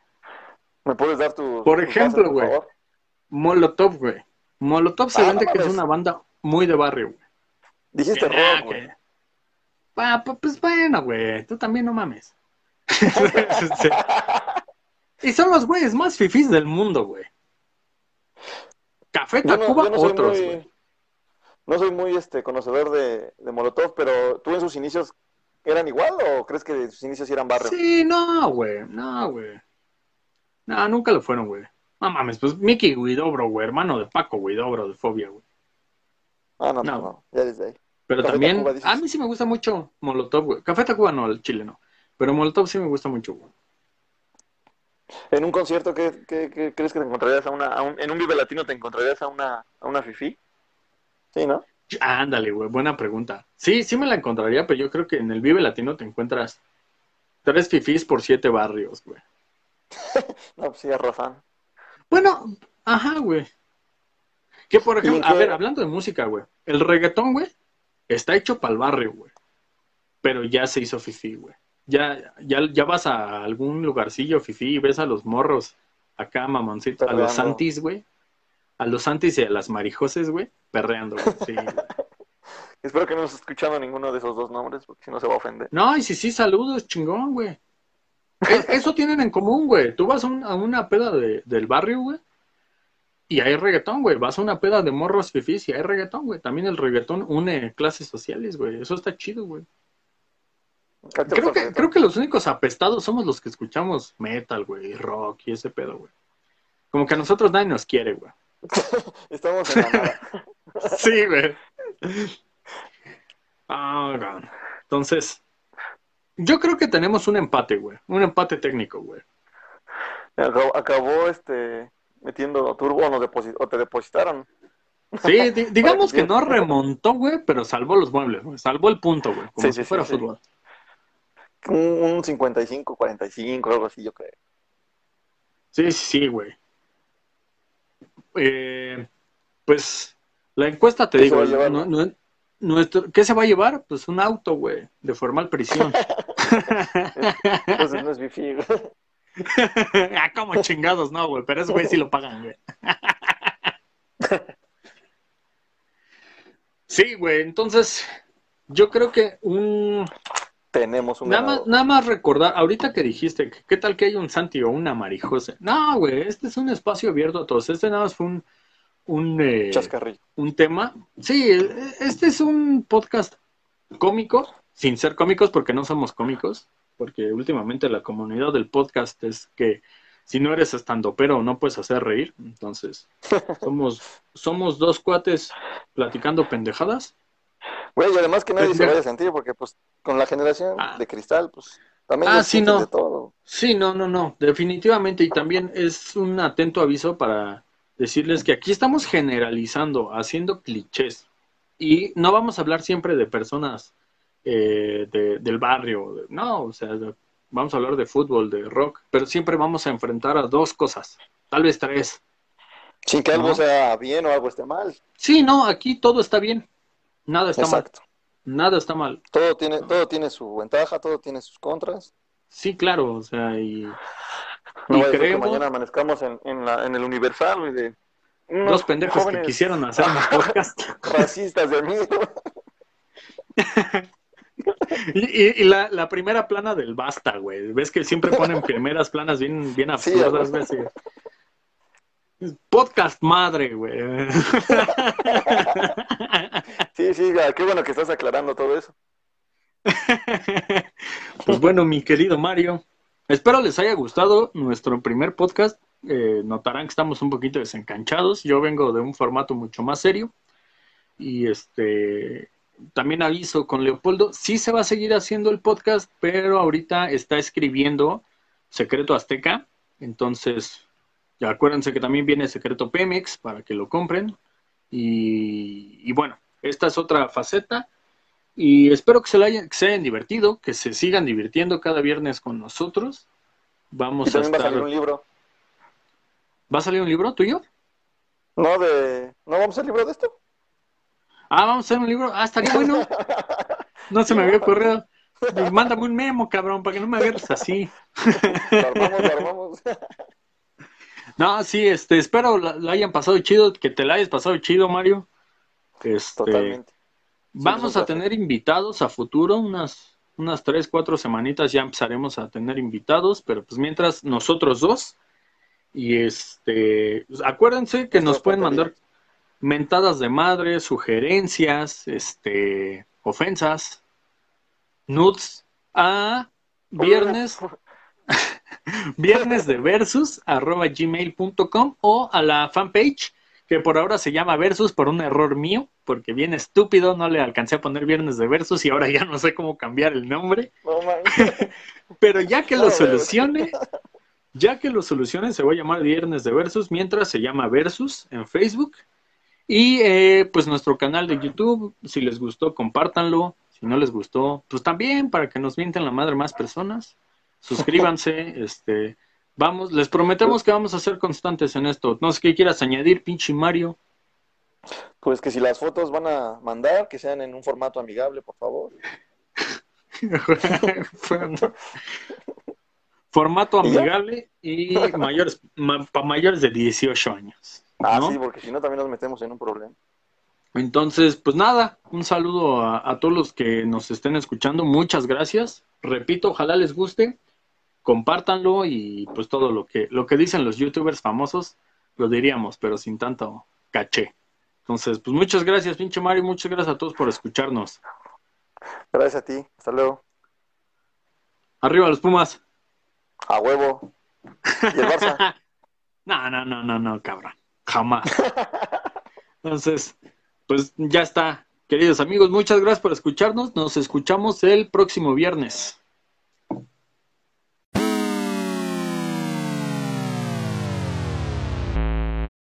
¿Me puedes dar tu. Por tu ejemplo, base, güey. favor? Molotov, güey. Molotov se Ah, vende no que es una banda muy de barrio, güey. Dijiste ah, rock, güey. que- Ah, pu- pues bueno, güey. Tú también no mames. Y son los güeyes más fifís del mundo, güey. Café no, Tacuba, no soy otros, muy, güey. no soy muy este conocedor de, de Molotov, pero tú en sus inicios eran igual o crees que sus inicios eran barrio? Sí, no, güey. No, güey. No, nunca lo fueron, güey. No mames, pues Mickey Guidobro, güey. Hermano de Paco Guidobro de Fobia, güey. Ah, no, No. no, no, ya desde ahí. Pero Café también, a mí sí me gusta mucho Molotov, güey. Café Tacuba no, el chile no. Pero Molotov sí me gusta mucho, güey. En un concierto, ¿qué, qué- qué crees que te encontrarías a una, a un- en un Vive Latino te encontrarías a una, a una Fifi? Sí, ¿no? Ándale, güey, buena pregunta. Sí, sí me la encontraría, pero yo creo que en el Vive Latino te encuentras tres fifís por siete barrios, güey. No, pues sí, arrasan. Bueno, ajá, güey. Que por ¿Y en ejemplo, a ver, hablando de música, güey, el reggaetón, güey, está hecho para el barrio, güey. Pero ya se hizo fifí, güey. Ya, ya, ya vas a algún lugarcillo fifí y ves a los morros acá, mamoncitos, a los santis, güey. A los santis y a las marijoses, güey, perreando, güey. Sí. Espero que no estés escuchando ninguno de esos dos nombres, porque si no se va a ofender. No, y si sí, saludos, chingón, güey. E- Eso tienen en común, güey. Tú vas a, un- a una peda de- del barrio, güey, y hay reggaetón, güey. Vas a una peda de morros fifís y hay reggaetón, güey. También el reggaetón une clases sociales, güey. Eso está chido, güey. ¿Qué te Creo que, creo que los únicos apestados somos los que escuchamos metal, güey, rock y ese pedo, güey. Como que a nosotros nadie nos quiere, güey. Estamos en la nada. Sí, güey. Ah, güey. Entonces, yo creo que tenemos un empate, güey. Un empate técnico, güey. Acabó, acabó, este metiendo turbo o, nos deposi- o te depositaron. Sí, di- digamos que no remontó, güey, pero salvó los muebles, güey. Salvó el punto, güey. Como Sí, si sí, fuera sí, sí. fútbol. Un, un 55, 45, algo así, yo creo. Sí, sí, sí, güey. Eh, pues la encuesta te ¿Qué se digo, no- no- nuestro, ¿qué se va a llevar? Pues un auto, güey, de formal prisión. Entonces no es bifi. güey. ah, como chingados, no, güey, pero ese güey sí lo pagan, güey. sí, güey, entonces yo creo que un... Tenemos un Nada más, nada más recordar, ahorita que dijiste, ¿qué tal que hay un Santi o una Marijose? No, güey, este es un espacio abierto a todos. Este nada más fue un, un, eh, Chascarrillo. un tema. Sí, este es un podcast cómico, sin ser cómicos porque no somos cómicos, porque últimamente la comunidad del podcast es que si no eres estandopero no puedes hacer reír. Entonces, somos, somos dos cuates platicando pendejadas. Güey, y además que nadie se vaya a sentir, porque pues con la generación Ah. de cristal, pues también Ah, sí, no. de todo. Sí, no, no, no, definitivamente. Y también es un atento aviso para decirles que aquí estamos generalizando, haciendo clichés. Y no vamos a hablar siempre de personas eh, de- del barrio. no, o sea, vamos a hablar de fútbol, de rock, pero siempre vamos a enfrentar a dos cosas, tal vez tres. Sin que algo No. sea bien o algo esté mal. Sí, no, aquí todo está bien. Nada está mal. Exacto. Nada está mal. Todo tiene, todo tiene su ventaja, todo tiene sus contras. Sí, claro, o sea, y, No y ser que creemos mañana amanezcamos en, en, la, en el Universal, güey, de unos dos pendejos que quisieron hacer un podcast. racistas de mí. Y, y- y la, la primera plana del basta, güey. Ves que siempre ponen primeras planas bien, bien Sí, absurdas, güey. así. Podcast madre, güey. Sí, sí, qué bueno que estás aclarando todo eso. Pues bueno, mi querido Mario, espero les haya gustado nuestro primer podcast. Eh, notarán que estamos un poquito desencanchados. Yo vengo de un formato mucho más serio. Y este también aviso con Leopoldo, sí se va a seguir haciendo el podcast, pero ahorita está escribiendo Secreto Azteca. Entonces, ya acuérdense que también viene Secreto Pemex para que lo compren. Y, y bueno, esta es otra faceta. Y espero que se, la hayan, que se hayan divertido, que se sigan divirtiendo cada viernes con nosotros. Vamos Y también a va a estar. salir un libro. ¿Va a salir un libro tuyo? No, de... ¿No vamos a hacer libro de esto? Ah, vamos a hacer un libro. Ah, estaría bueno. No se me había ocurrido. Mándame un memo, cabrón, para que no me agarres así. Lo armamos, lo armamos. No, sí, este, espero la, la hayan pasado chido, que te la hayas pasado chido, Mario. Este, Totalmente. Vamos a tener invitados a futuro, unas, unas tres, cuatro semanitas ya empezaremos a tener invitados, pero pues mientras nosotros dos, y este, pues, acuérdense que nos pueden mandar mentadas de madre, sugerencias, este, ofensas, nudes a viernes, viernes de versus arroba gmail.com o a la fanpage que por ahora se llama Versus por un error mío, porque bien estúpido, no le alcancé a poner Viernes de Versus y ahora ya no sé cómo cambiar el nombre. No. Pero ya que lo solucione, ya que lo solucione, se va a llamar Viernes de Versus, mientras se llama Versus en Facebook. Y eh, pues nuestro canal de YouTube, si les gustó, compártanlo. Si no les gustó, pues también para que nos mienten la madre más personas. Suscríbanse, este, vamos, les prometemos que vamos a ser constantes en esto. No sé qué quieras añadir, pinche Mario. Pues que si las fotos van a mandar, que sean en un formato amigable, por favor. Formato amigable y mayores, para mayores de 18 años. Ah, sí, porque si no también nos metemos en un problema. Entonces, pues nada, un saludo a, a todos los que nos estén escuchando. Muchas gracias. Repito, ojalá les guste. Compártanlo y pues todo lo que, lo que dicen los youtubers famosos, lo diríamos, pero sin tanto caché. Entonces, pues muchas gracias, pinche Mario. Muchas gracias a todos por escucharnos. Gracias a ti. Hasta luego. Arriba los Pumas. A huevo. ¿Y el Barça? No, no, no, no, no, cabrón. Jamás. Entonces, pues ya está. Queridos amigos, muchas gracias por escucharnos. Nos escuchamos el próximo viernes.